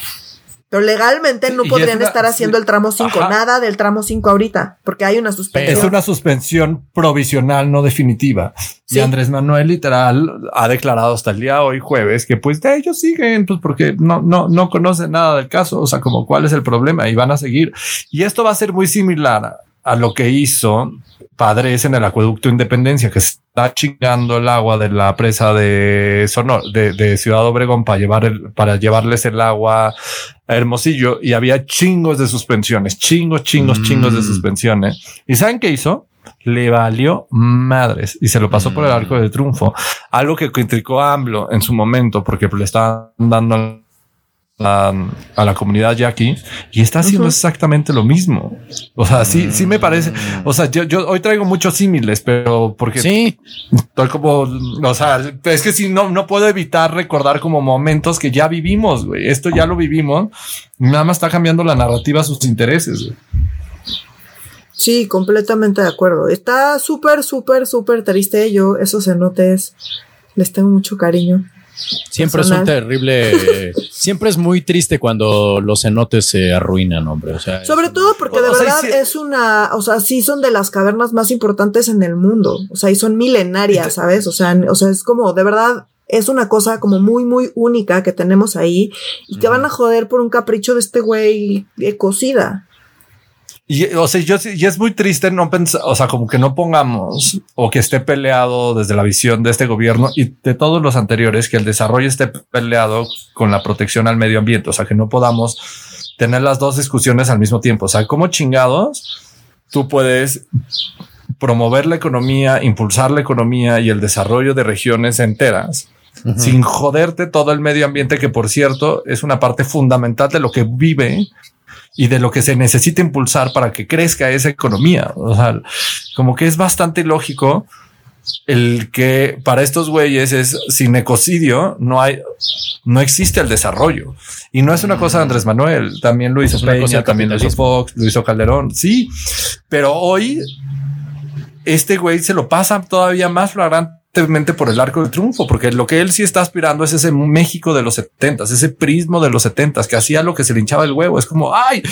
Pero legalmente no podrían estar haciendo el tramo 5, nada del tramo 5 ahorita, porque hay una suspensión. Es una suspensión provisional, no definitiva. Y Andrés Manuel literal ha declarado hasta el día hoy jueves que pues de ellos siguen, pues porque no, no, no conocen nada del caso, o sea, como cuál es el problema y van a seguir. Y esto va a ser muy similar a lo que hizo Padres en el acueducto Independencia, que está chingando el agua de la presa de Sonor, de, Ciudad Obregón para llevar el, para llevarles el agua a Hermosillo y había chingos de suspensiones, chingos, chingos, chingos de mm. suspensiones. ¿Y saben qué hizo? le valió madres y se lo pasó por el arco de triunfo. Algo que criticó a AMLO en su momento porque le estaban dando a, la comunidad ya aquí y está haciendo exactamente lo mismo. O sea, sí, sí me parece. O sea, yo, yo hoy traigo muchos símiles, pero porque sí, estoy como, o sea, es que si no, no puedo evitar recordar como momentos que ya vivimos. Esto ya lo vivimos. Nada más está cambiando la narrativa a sus intereses. Sí, completamente de acuerdo. Está súper, súper, súper triste. Yo, esos cenotes, les tengo mucho cariño. Siempre es un terrible, siempre es muy triste cuando los cenotes se arruinan, hombre. O sea, Sobre todo porque de verdad es una, o sea, sí son de las cavernas más importantes en el mundo. O sea, y son milenarias, ¿sabes? O sea, o sea, es como de verdad es una cosa como muy, muy única que tenemos ahí y que van a joder por un capricho de este güey cocida. Y, o sea, yo, y es muy triste no pensar, o sea, como que no pongamos o que esté peleado desde la visión de este gobierno y de todos los anteriores, que el desarrollo esté peleado con la protección al medio ambiente. O sea, que no podamos tener las dos discusiones al mismo tiempo. O sea, como chingados tú puedes promover la economía, impulsar la economía y el desarrollo de regiones enteras sin joderte todo el medio ambiente, que por cierto es una parte fundamental de lo que vive y de lo que se necesita impulsar para que crezca esa economía. O sea, como que es bastante lógico el que para estos güeyes es sin ecocidio, no hay, no existe el desarrollo. Y no es una cosa de Andrés Manuel, también lo hizo Peña, también lo hizo Fox, lo hizo Calderón, sí, pero hoy este güey se lo pasa todavía más flagrante por el arco de triunfo, porque lo que él sí está aspirando es ese México de los setentas, ese prismo de los setentas que hacía lo que se le hinchaba el huevo. Es como, ay,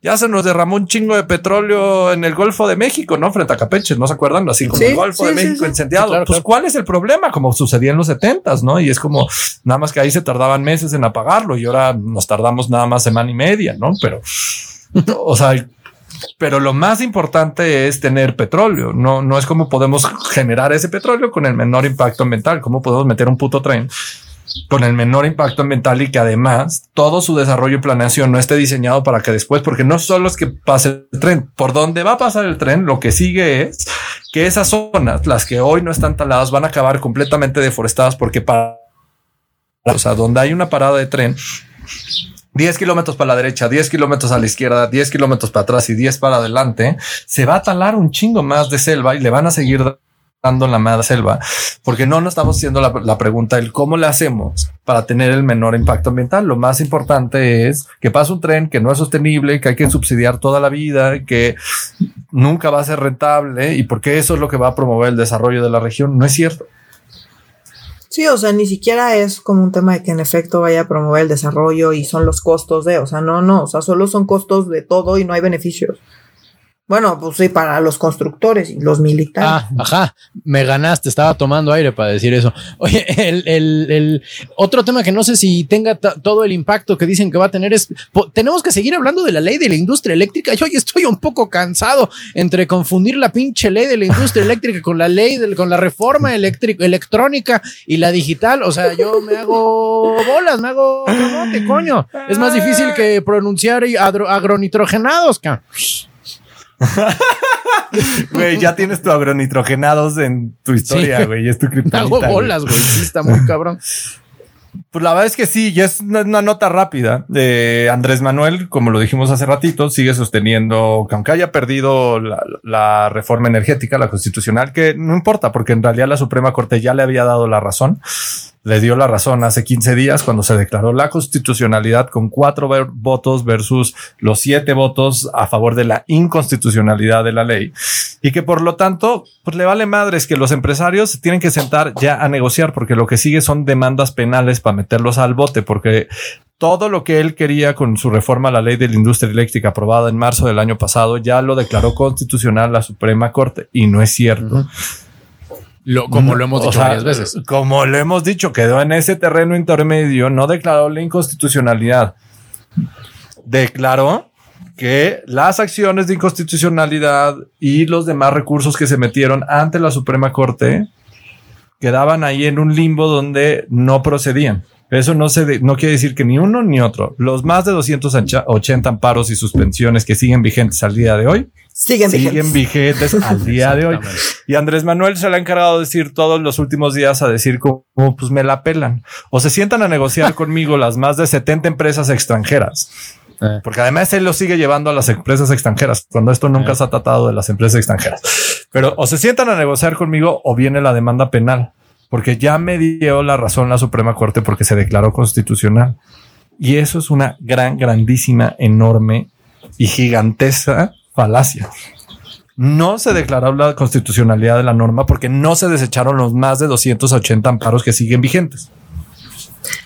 ya se nos derramó un chingo de petróleo en el Golfo de México, no frente a Capeche, no se acuerdan así como el Golfo de México incendiado. pues cuál es el problema, como sucedía en los setentas, no? Y es como nada más que ahí se tardaban meses en apagarlo y ahora nos tardamos nada más semana y media, no? Pero, o sea, pero lo más importante es tener petróleo. No, no es como podemos generar ese petróleo con el menor impacto ambiental. Cómo podemos meter un puto tren con el menor impacto ambiental y que además todo su desarrollo y planeación no esté diseñado para que después, porque no solo es que pase el tren, por donde va a pasar el tren, lo que sigue es que esas zonas, las que hoy no están taladas, van a acabar completamente deforestadas porque para, o sea, donde hay una parada de tren, 10 kilómetros para la derecha, 10 kilómetros a la izquierda, 10 kilómetros para atrás y 10 para adelante, se va a talar un chingo más de selva y le van a seguir dando la más selva, porque no nos estamos haciendo la, pregunta el cómo le hacemos para tener el menor impacto ambiental. Lo más importante es que pasa un tren que no es sostenible, que hay que subsidiar toda la vida, que nunca va a ser rentable y porque eso es lo que va a promover el desarrollo de la región. No es cierto. Sí, o sea, ni siquiera es como un tema de que en efecto vaya a promover el desarrollo y son los costos de, o sea, no, no, o sea, solo son costos de todo y no hay beneficios. Bueno, pues sí, para los constructores y los militares. Ah, ajá, me ganaste, estaba tomando aire para decir eso. Oye, el, el, el otro tema que no sé si tenga todo el impacto que dicen que va a tener es, tenemos que seguir hablando de la ley de la industria eléctrica. Yo hoy estoy un poco cansado entre confundir la pinche ley de la industria eléctrica con la ley, de, con la reforma electrónica y la digital. O sea, yo me hago bolas, me hago coño. Es más difícil que pronunciar agronitrogenados, cabrón. Güey, ya tienes tu agronitrogenados en tu historia, güey. Es tu criptonita. Hago bolas, güey. Sí, está muy cabrón. Pues la verdad es que sí, y es una, nota rápida. de Andrés Manuel, como lo dijimos hace ratito, sigue sosteniendo que aunque haya perdido la, la, reforma energética, la constitucional, que no importa, porque en realidad la Suprema Corte ya le había dado la razón le dio la razón hace 15 días cuando se declaró la constitucionalidad con cuatro votos versus los siete votos a favor de la inconstitucionalidad de la ley y que por lo tanto pues le vale madres que los empresarios tienen que sentar ya a negociar porque lo que sigue son demandas penales para meterlos al bote porque todo lo que él quería con su reforma a la ley de la industria eléctrica aprobada en marzo del año pasado ya lo declaró constitucional la Suprema Corte y no es cierto como lo hemos dicho varias veces. Como lo hemos dicho, quedó en ese terreno intermedio, no declaró la inconstitucionalidad. Declaró que las acciones de inconstitucionalidad y los demás recursos que se metieron ante la Suprema Corte quedaban ahí en un limbo donde no procedían. Eso no, se no quiere decir que ni uno ni otro. Los más de 280 amparos y suspensiones que siguen vigentes al día de hoy siguen, vigentes. al día de hoy. Y Andrés Manuel se le ha encargado de decir todos los últimos días a decir como pues me la pelan o se sientan a negociar conmigo las más de 70 empresas extranjeras. Eh. Porque además él lo sigue llevando a las empresas extranjeras cuando esto nunca eh. se ha tratado de las empresas extranjeras. Pero o se sientan a negociar conmigo o viene la demanda penal porque ya me dio la razón la Suprema Corte porque se declaró constitucional. Y eso es una gran, grandísima, enorme y gigantesca falacia. No se declaró la constitucionalidad de la norma porque no se desecharon los más de 280 amparos que siguen vigentes.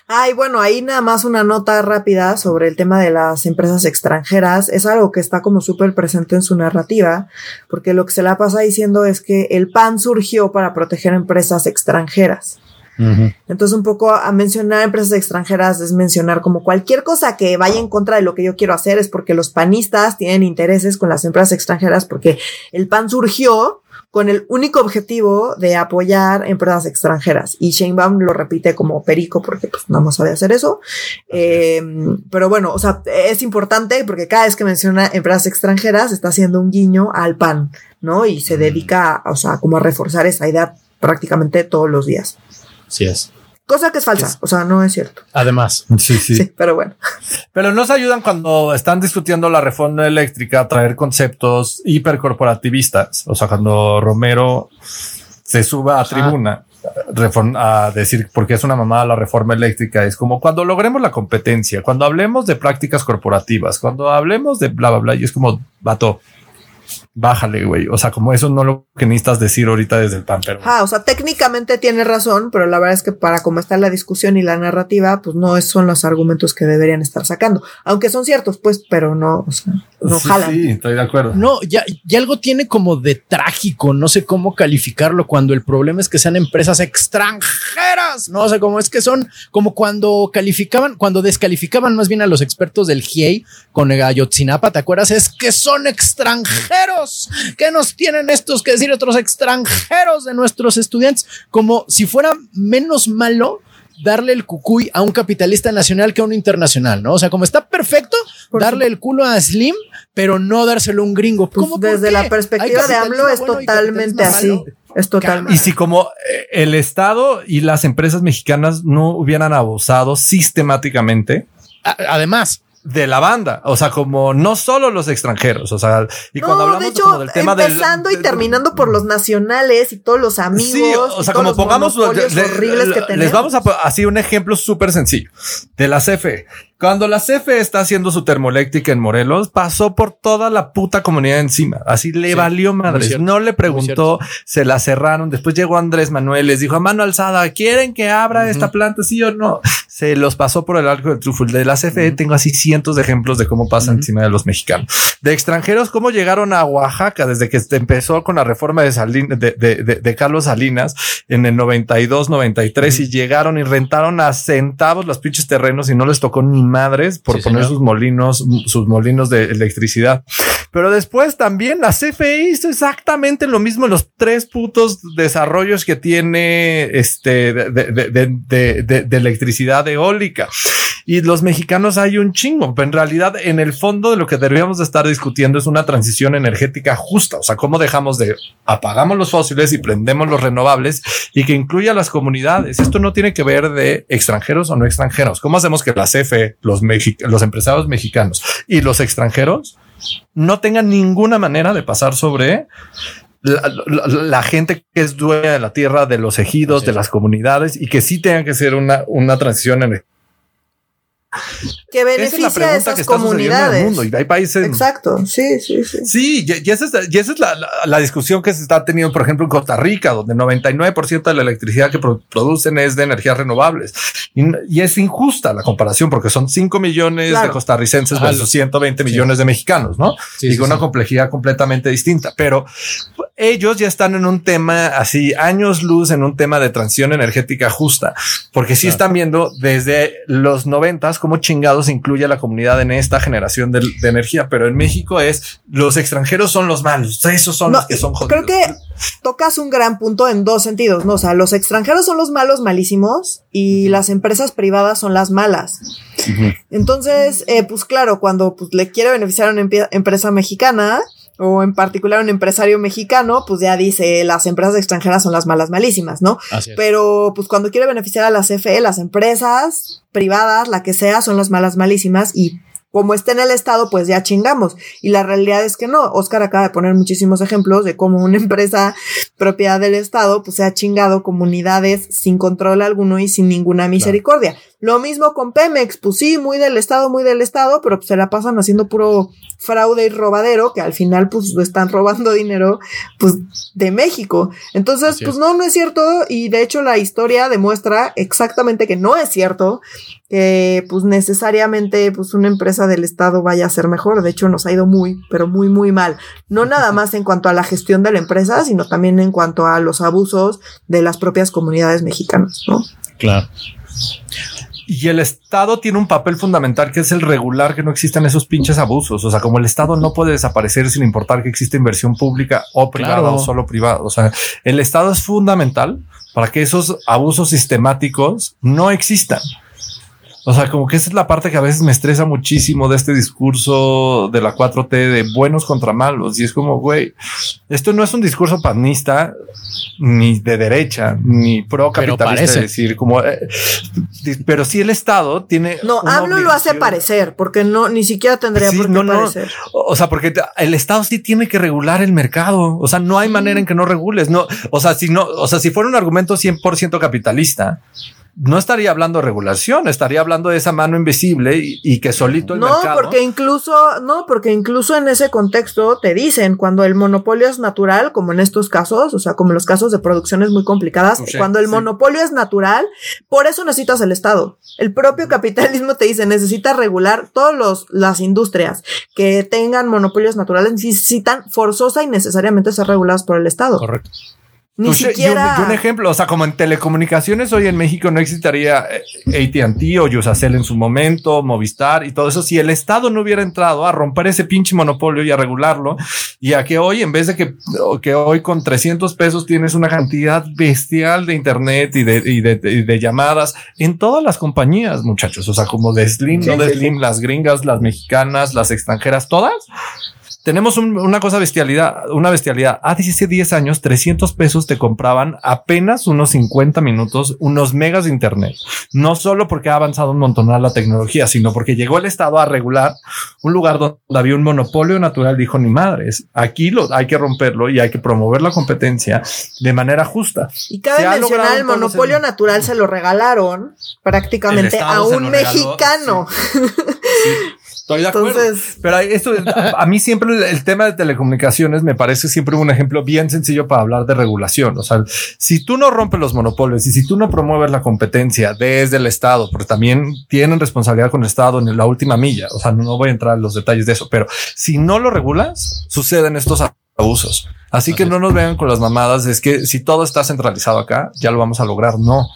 Ay, bueno, ahí nada más una nota rápida sobre el tema de las empresas extranjeras. Es algo que está como súper presente en su narrativa, porque lo que se la pasa diciendo es que el PAN surgió para proteger empresas extranjeras. Entonces, un poco a mencionar empresas extranjeras es mencionar como cualquier cosa que vaya en contra de lo que yo quiero hacer es porque los panistas tienen intereses con las empresas extranjeras porque el PAN surgió con el único objetivo de apoyar empresas extranjeras. Y Sheinbaum lo repite como perico porque pues no sabe hacer eso. Eh, pero bueno, o sea, es importante porque cada vez que menciona empresas extranjeras está haciendo un guiño al PAN, ¿no? Y se dedica, o sea, como a reforzar esa idea prácticamente todos los días. Sí es. Cosa que es falsa, o sea, no es cierto. Además. Sí, sí. Sí, pero bueno. Pero nos ayudan cuando están discutiendo la reforma eléctrica a traer conceptos hipercorporativistas. O sea, cuando Romero se suba a tribuna a decir porque es una mamada la reforma eléctrica. Es como cuando logremos la competencia, cuando hablemos de prácticas corporativas, cuando hablemos de bla, bla, bla, y es como vato bájale, güey. O sea, como eso no lo que necesitas decir ahorita desde el pan, pero. Ah, o sea, técnicamente tiene razón, pero la verdad es que para cómo está la discusión y la narrativa, pues no son los argumentos que deberían estar sacando. Aunque son ciertos, pues, pero no, o sea, no sí, jalan. Sí, estoy de acuerdo. No, ya, ya algo tiene como de trágico, no sé cómo calificarlo cuando el problema es que sean empresas extranjeras, no sé cómo es que son como cuando calificaban, cuando descalificaban más bien a los expertos del GIEI con Ayotzinapa, ¿te acuerdas? Es que son extranjeros ¿Qué nos tienen estos que decir otros extranjeros de nuestros estudiantes? Como si fuera menos malo darle el cucuy a un capitalista nacional que a un internacional, ¿no? O sea, como está perfecto darle el culo a Slim, pero no dárselo a un gringo. Pues desde la perspectiva de AMLO es totalmente así. Es totalmente. Y si como eh, el Estado y las empresas mexicanas no hubieran abusado sistemáticamente. Además, de la banda, o sea, como no solo los extranjeros, o sea, y cuando hablamos de hecho, del tema empezando y terminando por los nacionales y todos los amigos, sí, o sea, como pongamos horribles que tenemos. Les vamos a así un ejemplo súper sencillo de la CFE. Cuando la CFE está haciendo su termoeléctrica en Morelos, pasó por toda la puta comunidad encima. Así le valió madre. No le preguntó, se la cerraron. Después llegó Andrés Manuel, les dijo a mano alzada, ¿quieren que abra esta planta? Sí o no. Se los pasó por el arco del truful de la CFE. Tengo así cientos de ejemplos de cómo pasa encima de los mexicanos. De extranjeros, cómo llegaron a Oaxaca desde que empezó con la reforma de, de, de, Carlos Salinas en el 92, 93 y llegaron y rentaron a centavos los pinches terrenos y no les tocó ni madres por poner sus molinos, sus molinos de electricidad. Pero después también la CFE hizo exactamente lo mismo en los tres putos desarrollos que tiene este de, electricidad eólica. Y los mexicanos hay un chingo, en realidad en el fondo de lo que deberíamos de estar discutiendo es una transición energética justa. O sea, cómo dejamos de apagamos los fósiles y prendemos los renovables y que incluya a las comunidades. Esto no tiene que ver de extranjeros o no extranjeros. ¿Cómo hacemos que la CFE los, los empresarios mexicanos y los extranjeros no tengan ninguna manera de pasar sobre la, gente que es dueña de la tierra, de los ejidos, de las comunidades y que sí tengan que ser una, una transición en que beneficia a esas comunidades. mundo. Y hay países. Exacto. Sí, sí, sí. Sí, y, esa es, y esa es la, la, discusión que se está teniendo, por ejemplo, en Costa Rica, donde 99% de la electricidad que producen es de energías renovables. Y, es injusta la comparación porque son 5 millones de costarricenses versus 120 millones de mexicanos, ¿no? y con una complejidad completamente distinta. Pero ellos ya están en un tema así, años luz en un tema de transición energética justa, porque sí están viendo desde los noventas cómo chingados incluye a la comunidad en esta generación de, energía, pero en México es los extranjeros son los malos, esos son los que son jodidos. Creo que tocas un gran punto en dos sentidos, ¿no? O sea, los extranjeros son los malos malísimos y las empresas privadas son las malas. Entonces, eh, pues claro, cuando pues, le quiere beneficiar a una empresa mexicana, o en particular un empresario mexicano, pues ya dice las empresas extranjeras son las malas malísimas, ¿no? Pero pues cuando quiere beneficiar a la CFE, las empresas privadas, la que sea, son las malas malísimas y como está en el Estado, pues ya chingamos. Y la realidad es que no. Oscar acaba de poner muchísimos ejemplos de cómo una empresa propiedad del Estado, pues se ha chingado comunidades sin control alguno y sin ninguna misericordia. Lo mismo con Pemex, pues sí, muy del Estado, muy del Estado, pero pues se la pasan haciendo puro fraude y robadero, que al final pues están robando dinero pues de México. Entonces, pues no, no es cierto y de hecho la historia demuestra exactamente que no es cierto que pues necesariamente pues una empresa del Estado vaya a ser mejor. De hecho, nos ha ido muy, pero muy, muy mal. No nada más en cuanto a la gestión de la empresa, sino también en cuanto a los abusos de las propias comunidades mexicanas, ¿no? Claro. Y el Estado tiene un papel fundamental que es el regular que no existan esos pinches abusos. O sea, como el Estado no puede desaparecer sin importar que exista inversión pública o privada o solo privada. O sea, el Estado es fundamental para que esos abusos sistemáticos no existan. O sea, como que esa es la parte que a veces me estresa muchísimo de este discurso de la 4T de buenos contra malos. Y es como, güey, esto no es un discurso panista, ni de derecha, ni pro capitalista. decir, como, eh, pero sí el Estado tiene. No, hablo lo hace parecer, porque no, ni siquiera tendría por qué no, parecer. O sea, porque el Estado sí tiene que regular el mercado. O sea, no hay manera en que no regules. No, o sea, si no, o sea, si fuera un argumento 100% capitalista, no estaría hablando de regulación, estaría hablando de esa mano invisible y, que solito el no, mercado. No, porque incluso, no, porque incluso en ese contexto te dicen cuando el monopolio es natural, como en estos casos, o sea, como en los casos de producciones muy complicadas, cuando el monopolio es natural, por eso necesitas el Estado. El propio capitalismo te dice, necesitas regular todas las industrias que tengan monopolios naturales, necesitan forzosa y necesariamente ser reguladas por el Estado. Correcto. Ni siquiera. un, ejemplo, o sea, como en telecomunicaciones hoy en México no existiría eh, AT&T o Yusacel en su momento, Movistar y todo eso. Si el Estado no hubiera entrado a romper ese pinche monopolio y a regularlo y a que hoy, en vez de que, que hoy con 300 pesos tienes una cantidad bestial de internet y de, y de, de llamadas en todas las compañías, muchachos. O sea, como de Slim, no de Slim, las gringas, las mexicanas, las extranjeras, todas tenemos una cosa bestialidad, una bestialidad. Hace 10 años, 300 pesos te compraban apenas unos 50 minutos, unos megas de internet. No solo porque ha avanzado un montón la tecnología, sino porque llegó el Estado a regular un lugar donde había un monopolio natural. Dijo ni madres, aquí lo hay que romperlo y hay que promover la competencia de manera justa. Y cabe mencionar el monopolio natural se lo regalaron prácticamente a un mexicano. Estoy de acuerdo. Pero esto, a mí siempre el, tema de telecomunicaciones me parece siempre un ejemplo bien sencillo para hablar de regulación. O sea, si tú no rompes los monopolios y si tú no promueves la competencia desde el Estado, porque también tienen responsabilidad con el Estado en la última milla. O sea, no voy a entrar en los detalles de eso, pero si no lo regulas, suceden estos abusos. Así que no nos vean con las mamadas. Es que si todo está centralizado acá, ya lo vamos a lograr. No.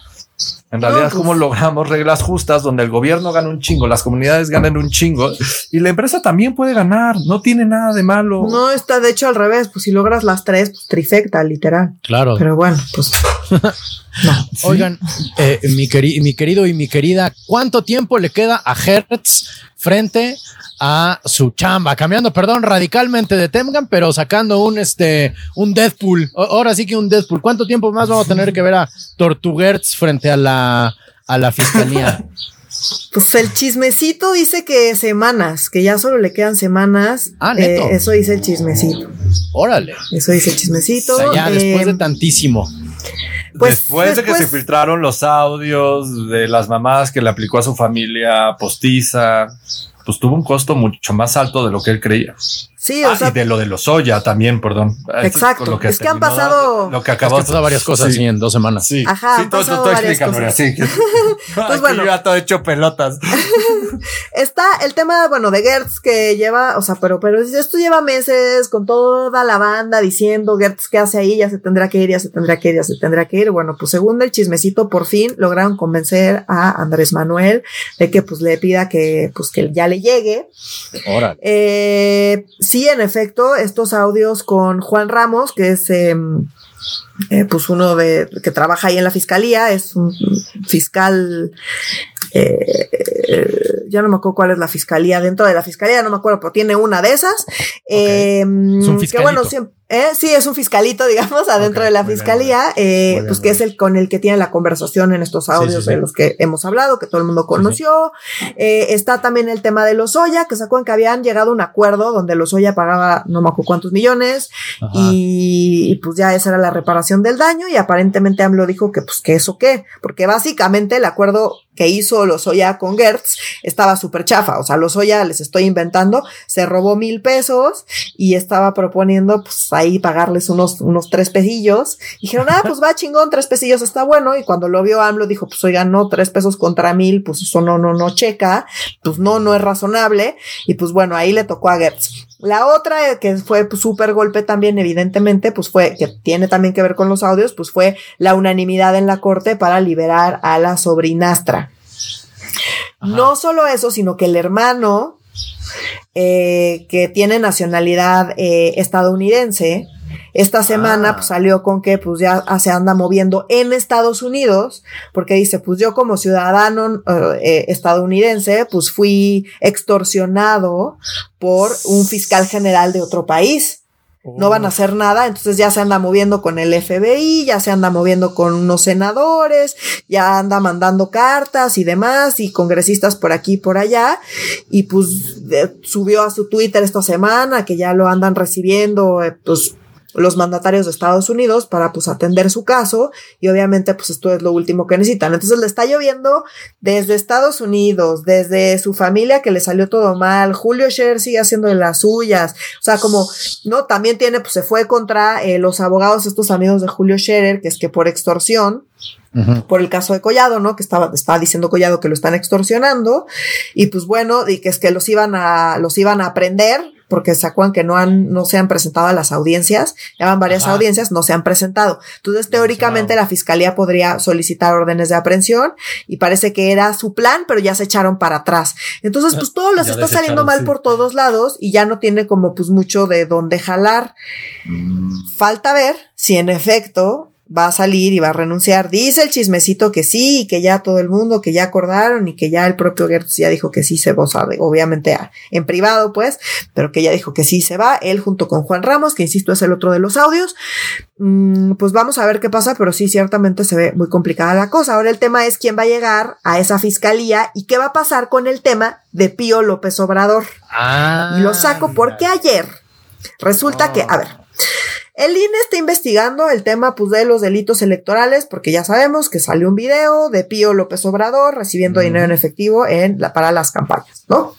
En realidad, es ¿cómo logramos reglas justas donde el gobierno gana un chingo, las comunidades ganan un chingo y la empresa también puede ganar? No tiene nada de malo. No está de hecho al revés. Pues si logras las tres, pues trifecta, literal. Claro. Pero bueno, pues. Oigan, eh, mi, mi querido y mi querida, ¿cuánto tiempo le queda a Hertz frente a su chamba, cambiando, perdón, radicalmente de Temgan, pero sacando un este un Deadpool. Ahora sí que un Deadpool. ¿Cuánto tiempo más vamos a tener que ver a Tortuguerts frente a la a la fiscalía? Pues el chismecito dice que semanas, que ya solo le quedan semanas. Ah, neto. Eh, eso dice el chismecito. Órale. Eso dice el chismecito. ya después de eh, tantísimo. Pues, después, de que se filtraron los audios de las mamás que le aplicó a su familia postiza, pues tuvo un costo mucho más alto de lo que él creía. Sí, o ah, sea, y de lo de los Soya también, perdón. Exacto. Lo que es que han pasado. Lo que acabó. Es que varias cosas en dos semanas. Sí. Ajá. Sí, todo, todo, varias cosas. Sí. pues bueno. ya todo hecho pelotas. Está el tema, bueno, de Gertz que lleva, o sea, pero, pero esto lleva meses con toda la banda diciendo Gertz qué hace ahí, ya se tendrá que ir, ya se tendrá que ir, ya se tendrá que ir. Bueno, pues según el chismecito, por fin lograron convencer a Andrés Manuel de que pues le pida que, pues que ya le llegue. Ahora. Eh, sí, en efecto, estos audios con Juan Ramos, que es em, eh, pues uno de que trabaja ahí en la fiscalía, es un fiscal eh, ya no me acuerdo cuál es la fiscalía dentro de la fiscalía, no me acuerdo, pero tiene una de esas. Eh, que bueno, siempre, ¿Eh? Sí, es un fiscalito, digamos, adentro de la fiscalía, eh, pues que es el con el que tiene la conversación en estos audios de los que hemos hablado, que todo el mundo conoció. Eh, está también el tema de los Oya, que sacó en que habían llegado a un acuerdo donde los Oya pagaba no me acuerdo cuántos millones y, pues ya esa era la reparación del daño y aparentemente AMLO dijo que pues que eso qué, porque básicamente el acuerdo que hizo Lozoya con Gertz estaba súper chafa. O sea, Lozoya, les estoy inventando, se robó mil pesos y estaba proponiendo, pues ahí pagarles unos, unos tres pesillos. dijeron, ah, pues va chingón, tres pesillos está bueno. Y cuando lo vio AMLO, dijo, pues oigan, no, tres pesos contra mil, pues eso no, no, no checa. Pues no, no es razonable. Y pues bueno, ahí le tocó a Gertz. La otra que fue súper golpe también, evidentemente, pues fue, que tiene también que ver con los audios, pues fue la unanimidad en la corte para liberar a la sobrinastra. No solo eso, sino que el hermano, eh, que tiene nacionalidad eh, estadounidense, esta semana ah. pues, salió con que pues ya se anda moviendo en Estados Unidos, porque dice, pues yo como ciudadano eh, estadounidense, pues fui extorsionado por un fiscal general de otro país. No van a oh. hacer nada, entonces ya se anda moviendo con el FBI, ya se anda moviendo con unos senadores, ya anda mandando cartas y demás, y congresistas por aquí y por allá, y pues subió a su Twitter esta semana que ya lo andan recibiendo, eh, pues los mandatarios de Estados Unidos para pues atender su caso y obviamente pues esto es lo último que necesitan. Entonces le está lloviendo desde Estados Unidos, desde su familia que le salió todo mal, Julio Scherer sigue haciendo de las suyas, o sea como, no, también tiene pues se fue contra eh, los abogados, estos amigos de Julio Scherer, que es que por extorsión, por el caso de Collado, ¿no? Que estaba, estaba diciendo Collado que lo están extorsionando y pues bueno, y que es que los iban a, los iban a aprender porque se acuerdan que no han, no se han presentado a las audiencias, ya van varias audiencias, no se han presentado. Entonces, teóricamente, la fiscalía podría solicitar órdenes de aprehensión y parece que era su plan, pero ya se echaron para atrás. Entonces, pues todo les está saliendo mal por todos lados y ya no tiene como pues mucho de dónde jalar. Mm. Falta ver si en efecto va a salir y va a renunciar. Dice el chismecito que sí, y que ya todo el mundo, que ya acordaron y que ya el propio Gertz ya dijo que sí se va, obviamente en privado pues, pero que ya dijo que sí se va, él junto con Juan Ramos, que insisto es el otro de los audios. Mm, pues vamos a ver qué pasa, pero sí, ciertamente se ve muy complicada la cosa. Ahora el tema es quién va a llegar a esa fiscalía y qué va a pasar con el tema de Pío López Obrador. Ah, y lo saco porque ayer resulta que, a ver, el INE está investigando el tema pues, de los delitos electorales porque ya sabemos que salió un video de Pío López Obrador recibiendo dinero en efectivo en la, para las campañas, ¿no?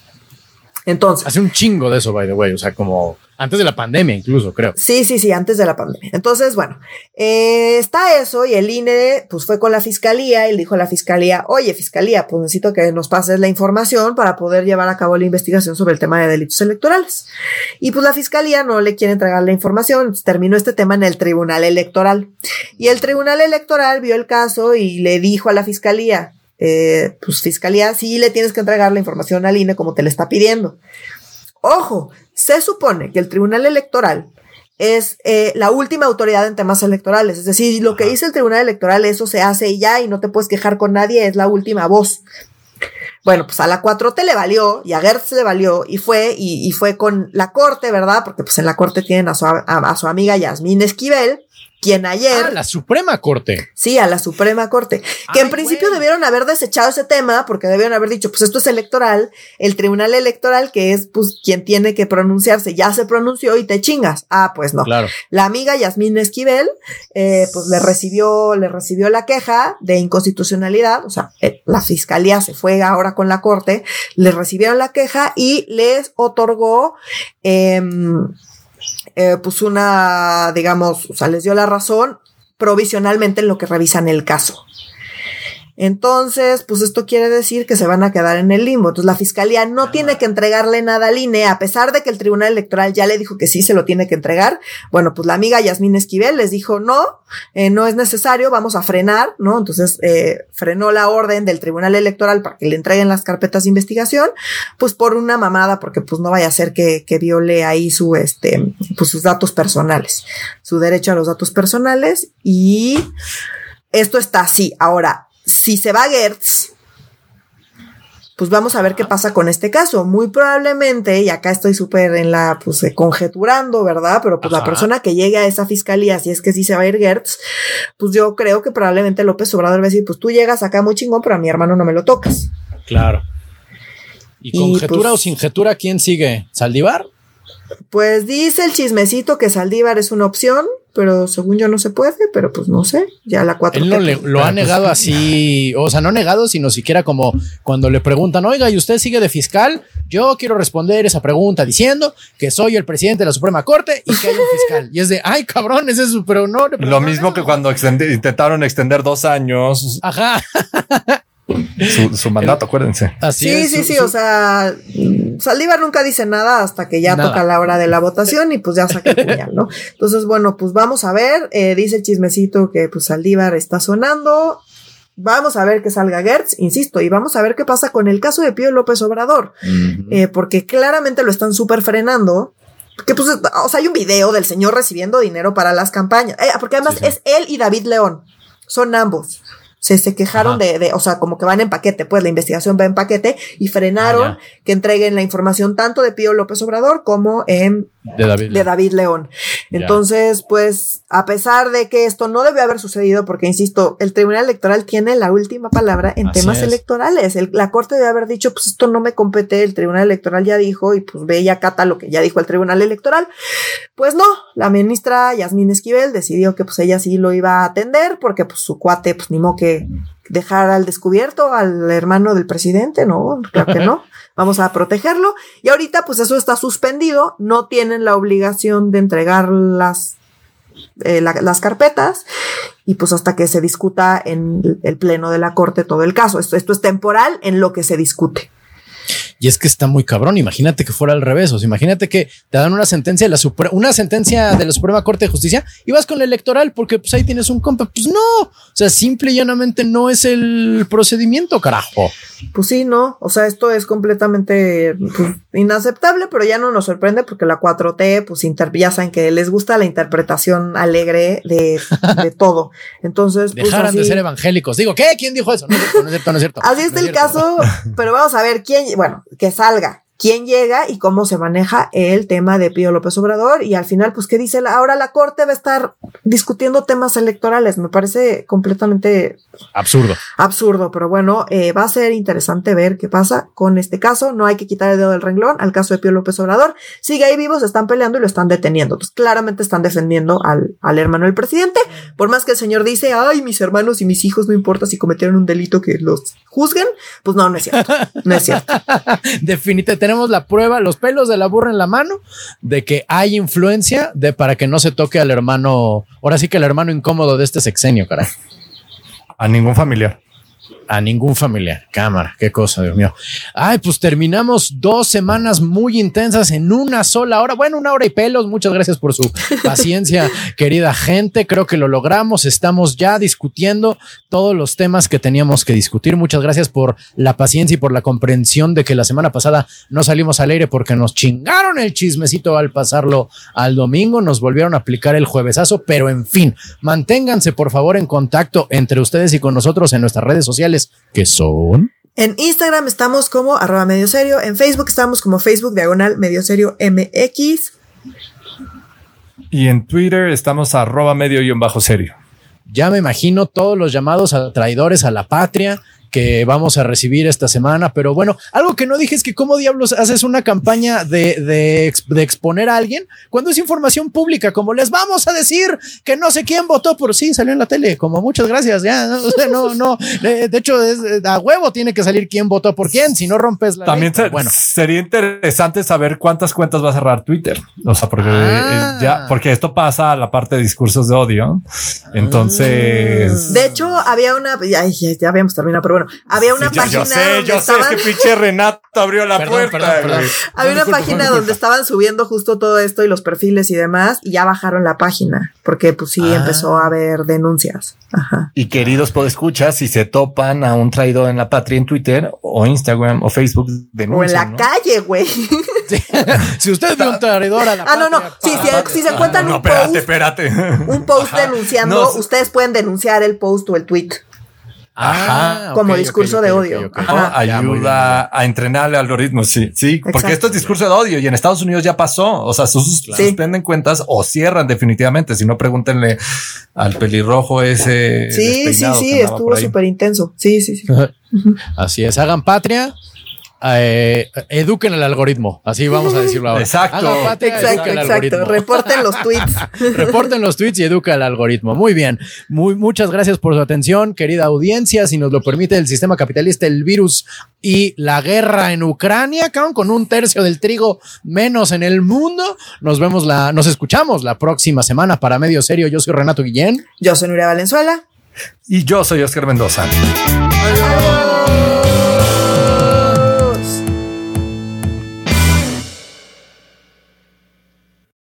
Entonces. Hace un chingo de eso, by the way. O sea, como antes de la pandemia, incluso, creo. Sí, sí, sí, antes de la pandemia. Entonces, bueno, eh, está eso y el INE, pues fue con la fiscalía y le dijo a la fiscalía, oye, fiscalía, pues necesito que nos pases la información para poder llevar a cabo la investigación sobre el tema de delitos electorales. Y pues la fiscalía no le quiere entregar la información, terminó este tema en el tribunal electoral. Y el tribunal electoral vio el caso y le dijo a la fiscalía, eh, pues fiscalía, sí le tienes que entregar la información al INE como te le está pidiendo. Ojo, se supone que el Tribunal Electoral es eh, la última autoridad en temas electorales. Es decir, lo que dice el Tribunal Electoral, eso se hace y ya, y no te puedes quejar con nadie, es la última voz. Bueno, pues a la 4T le valió y a Gertz le valió y fue, y, fue con la corte, ¿verdad? Porque pues en la corte tienen a su, a su amiga Yasmín Esquivel quien ayer. A la Suprema Corte. Sí, a la Suprema Corte. Que en principio debieron haber desechado ese tema porque debieron haber dicho, pues esto es electoral, el Tribunal Electoral, que es pues quien tiene que pronunciarse, ya se pronunció y te chingas. Ah, pues no. Claro. La amiga Yasmín Esquivel, eh, pues le recibió, le recibió la queja de inconstitucionalidad, o sea, eh, la fiscalía se fue ahora con la Corte, le recibieron la queja y les otorgó, eh, eh, pues una, digamos, o sea, les dio la razón provisionalmente en lo que revisan el caso. Entonces, pues esto quiere decir que se van a quedar en el limbo. Entonces, la fiscalía no tiene que entregarle nada al INE, a pesar de que el Tribunal Electoral ya le dijo que sí se lo tiene que entregar. Bueno, pues la amiga Yasmín Esquivel les dijo no, eh, no es necesario, vamos a frenar, ¿no? Entonces, eh, frenó la orden del Tribunal Electoral para que le entreguen las carpetas de investigación, pues por una mamada, porque pues no vaya a ser que, que viole ahí su, este, pues sus datos personales, su derecho a los datos personales y esto está así. Ahora, si se va Gertz, pues vamos a ver qué pasa con este caso. Muy probablemente, y acá estoy súper en la, pues eh, conjeturando, ¿verdad? Pero pues la persona que llegue a esa fiscalía, si es que sí se va a ir Gertz, pues yo creo que probablemente López Obrador va a decir, pues tú llegas acá muy chingón, pero a mi hermano no me lo tocas. Claro. ¿Y conjetura pues o sin jetura quién sigue? ¿Saldívar? Pues dice el chismecito que Saldívar es una opción, pero según yo no se puede, pero pues no sé, ya la cuatro. Él no le, lo ha pues, negado así, o sea, no negado, sino siquiera como cuando le preguntan, oiga, ¿y usted sigue de fiscal? Yo quiero responder esa pregunta diciendo que soy el presidente de la Suprema Corte y que hay un fiscal. Y es de, ay, cabrón, ese es su, pero no. Lo mismo que cuando intentaron extender dos años. Ajá. Su, mandato, acuérdense. Así sí, sí, sí. O sea, Saldívar nunca dice nada hasta que ya toca la hora de la votación y pues ya saca el puñal, ¿no? Entonces, bueno, pues vamos a ver. Eh, dice el chismecito que pues Saldívar está sonando. Vamos a ver que salga Gertz, insisto, y vamos a ver qué pasa con el caso de Pío López Obrador, eh, porque claramente lo están súper frenando. Que pues, o sea, hay un video del señor recibiendo dinero para las campañas, eh, porque además es él y David León, son ambos se, se quejaron de, de, o sea, como que van en paquete, pues la investigación va en paquete y frenaron ah, que entreguen la información tanto de Pío López Obrador como en de David, de David León. Entonces, pues, a pesar de que esto no debe haber sucedido, porque insisto, el Tribunal Electoral tiene la última palabra en temas electorales. la Corte debe haber dicho, pues esto no me compete, el Tribunal Electoral ya dijo, y pues ve y acata lo que ya dijo el Tribunal Electoral. Pues no, la ministra Yasmín Esquivel decidió que pues ella sí lo iba a atender, porque pues su cuate, pues ni modo que dejar al descubierto al hermano del presidente, no, claro que no. Vamos a protegerlo. Y ahorita, pues eso está suspendido. No tienen la obligación de entregar las, eh, las carpetas. Y pues hasta que se discuta en el pleno de la corte todo el caso. Esto, esto es temporal en lo que se discute. Y es que está muy cabrón. Imagínate que fuera al revés. O sea, imagínate que te dan una sentencia de la una sentencia de la Suprema Corte de Justicia y vas con la electoral porque pues ahí tienes un compa. Pues no. O sea, simple y llanamente no es el procedimiento, carajo. Pues sí, no. O sea, esto es completamente pues, inaceptable, pero ya no nos sorprende porque la 4T, pues ya saben que les gusta la interpretación alegre de, todo. Entonces, pues, dejaran de ser evangélicos. Digo, ¿qué? ¿Quién dijo eso? No es cierto, no es cierto. No es cierto. Así está el caso, pero vamos a ver quién, bueno, que salga quién llega y cómo se maneja el tema de Pío López Obrador y al final, pues, ¿qué dice? ahora la Corte va a estar discutiendo temas electorales. Me parece completamente absurdo. Absurdo, pero bueno, eh, va a ser interesante ver qué pasa con este caso. No hay que quitar el dedo del renglón al caso de Pío López Obrador. Sigue ahí vivos, están peleando y lo están deteniendo. Pues claramente están defendiendo al, al hermano del presidente. Por más que el señor dice, ay, mis hermanos y mis hijos, no importa si cometieron un delito que los juzguen, pues no, no es cierto. No es cierto. Definitivamente tenemos la prueba, los pelos de la burra en la mano, de que hay influencia de para que no se toque al hermano, ahora sí que el hermano incómodo de este sexenio, caray. A ningún familiar a ningún familiar. Cámara, qué cosa, Dios mío. Ay, pues terminamos dos semanas muy intensas en una sola hora. Bueno, una hora y pelos. Muchas gracias por su paciencia, querida gente. Creo que lo logramos. Estamos ya discutiendo todos los temas que teníamos que discutir. Muchas gracias por la paciencia y por la comprensión de que la semana pasada no salimos al aire porque nos chingaron el chismecito al pasarlo al domingo. Nos volvieron a aplicar el juevesazo, pero en fin, manténganse por favor en contacto entre ustedes y con nosotros en nuestras redes sociales que son. En Instagram estamos como arroba medio serio. En Facebook estamos como Facebook diagonal medio serio MX. Y en Twitter estamos arroba medio y bajo serio. Ya me imagino todos los llamados a traidores a la patria que vamos a recibir esta semana. Pero bueno, algo que no dije es que cómo diablos haces una campaña de, de, exponer a alguien cuando es información pública, como les vamos a decir que no sé quién votó por sí, salió en la tele, como muchas gracias, ya, no, no, de, hecho es, a huevo tiene que salir quién votó por quién, si no rompes la También bueno. sería interesante saber cuántas cuentas va a cerrar Twitter, o sea, porque ah. ya, porque esto pasa a la parte de discursos de odio, entonces... De hecho, había una, ya, ya habíamos terminado, pero bueno, había una página. Yo sé, yo sé que pinche Renato abrió la puerta. Había una página donde estaban subiendo justo todo esto y los perfiles y demás, y ya bajaron la página, porque pues sí ah. empezó a haber denuncias. Ajá. Y queridos escuchar si se topan a un traidor en la patria en Twitter o Instagram o Facebook, denuncian. O en la calle, güey. si usted ve un traidor a la Ah, no, no. Sí, si, se encuentran un post. Espérate, Un post denunciando, ustedes pueden denunciar el post o el tweet. Ajá, como discurso de odio. ayuda a entrenar el algoritmo. Sí, sí, porque esto es discurso de odio y en Estados Unidos ya pasó. O sea, suspenden cuentas o cierran definitivamente. Si no, pregúntenle al pelirrojo ese. Sí, sí, sí, estuvo súper intenso. Sí, sí, sí. Así es. Hagan patria eh, eduquen al algoritmo. Así vamos a decirlo ahora. Exacto. exacto, exacto. Reporten los tweets. Reporten los tweets y educa al algoritmo. Muy bien. Muy, muchas gracias por su atención, querida audiencia. Si nos lo permite el sistema capitalista, el virus y la guerra en Ucrania, con un tercio del trigo menos en el mundo. Nos vemos la, nos escuchamos la próxima semana para Medio Serio. Yo soy Renato Guillén. Yo soy Nuria Valenzuela. Y yo soy Oscar Mendoza. Adiós.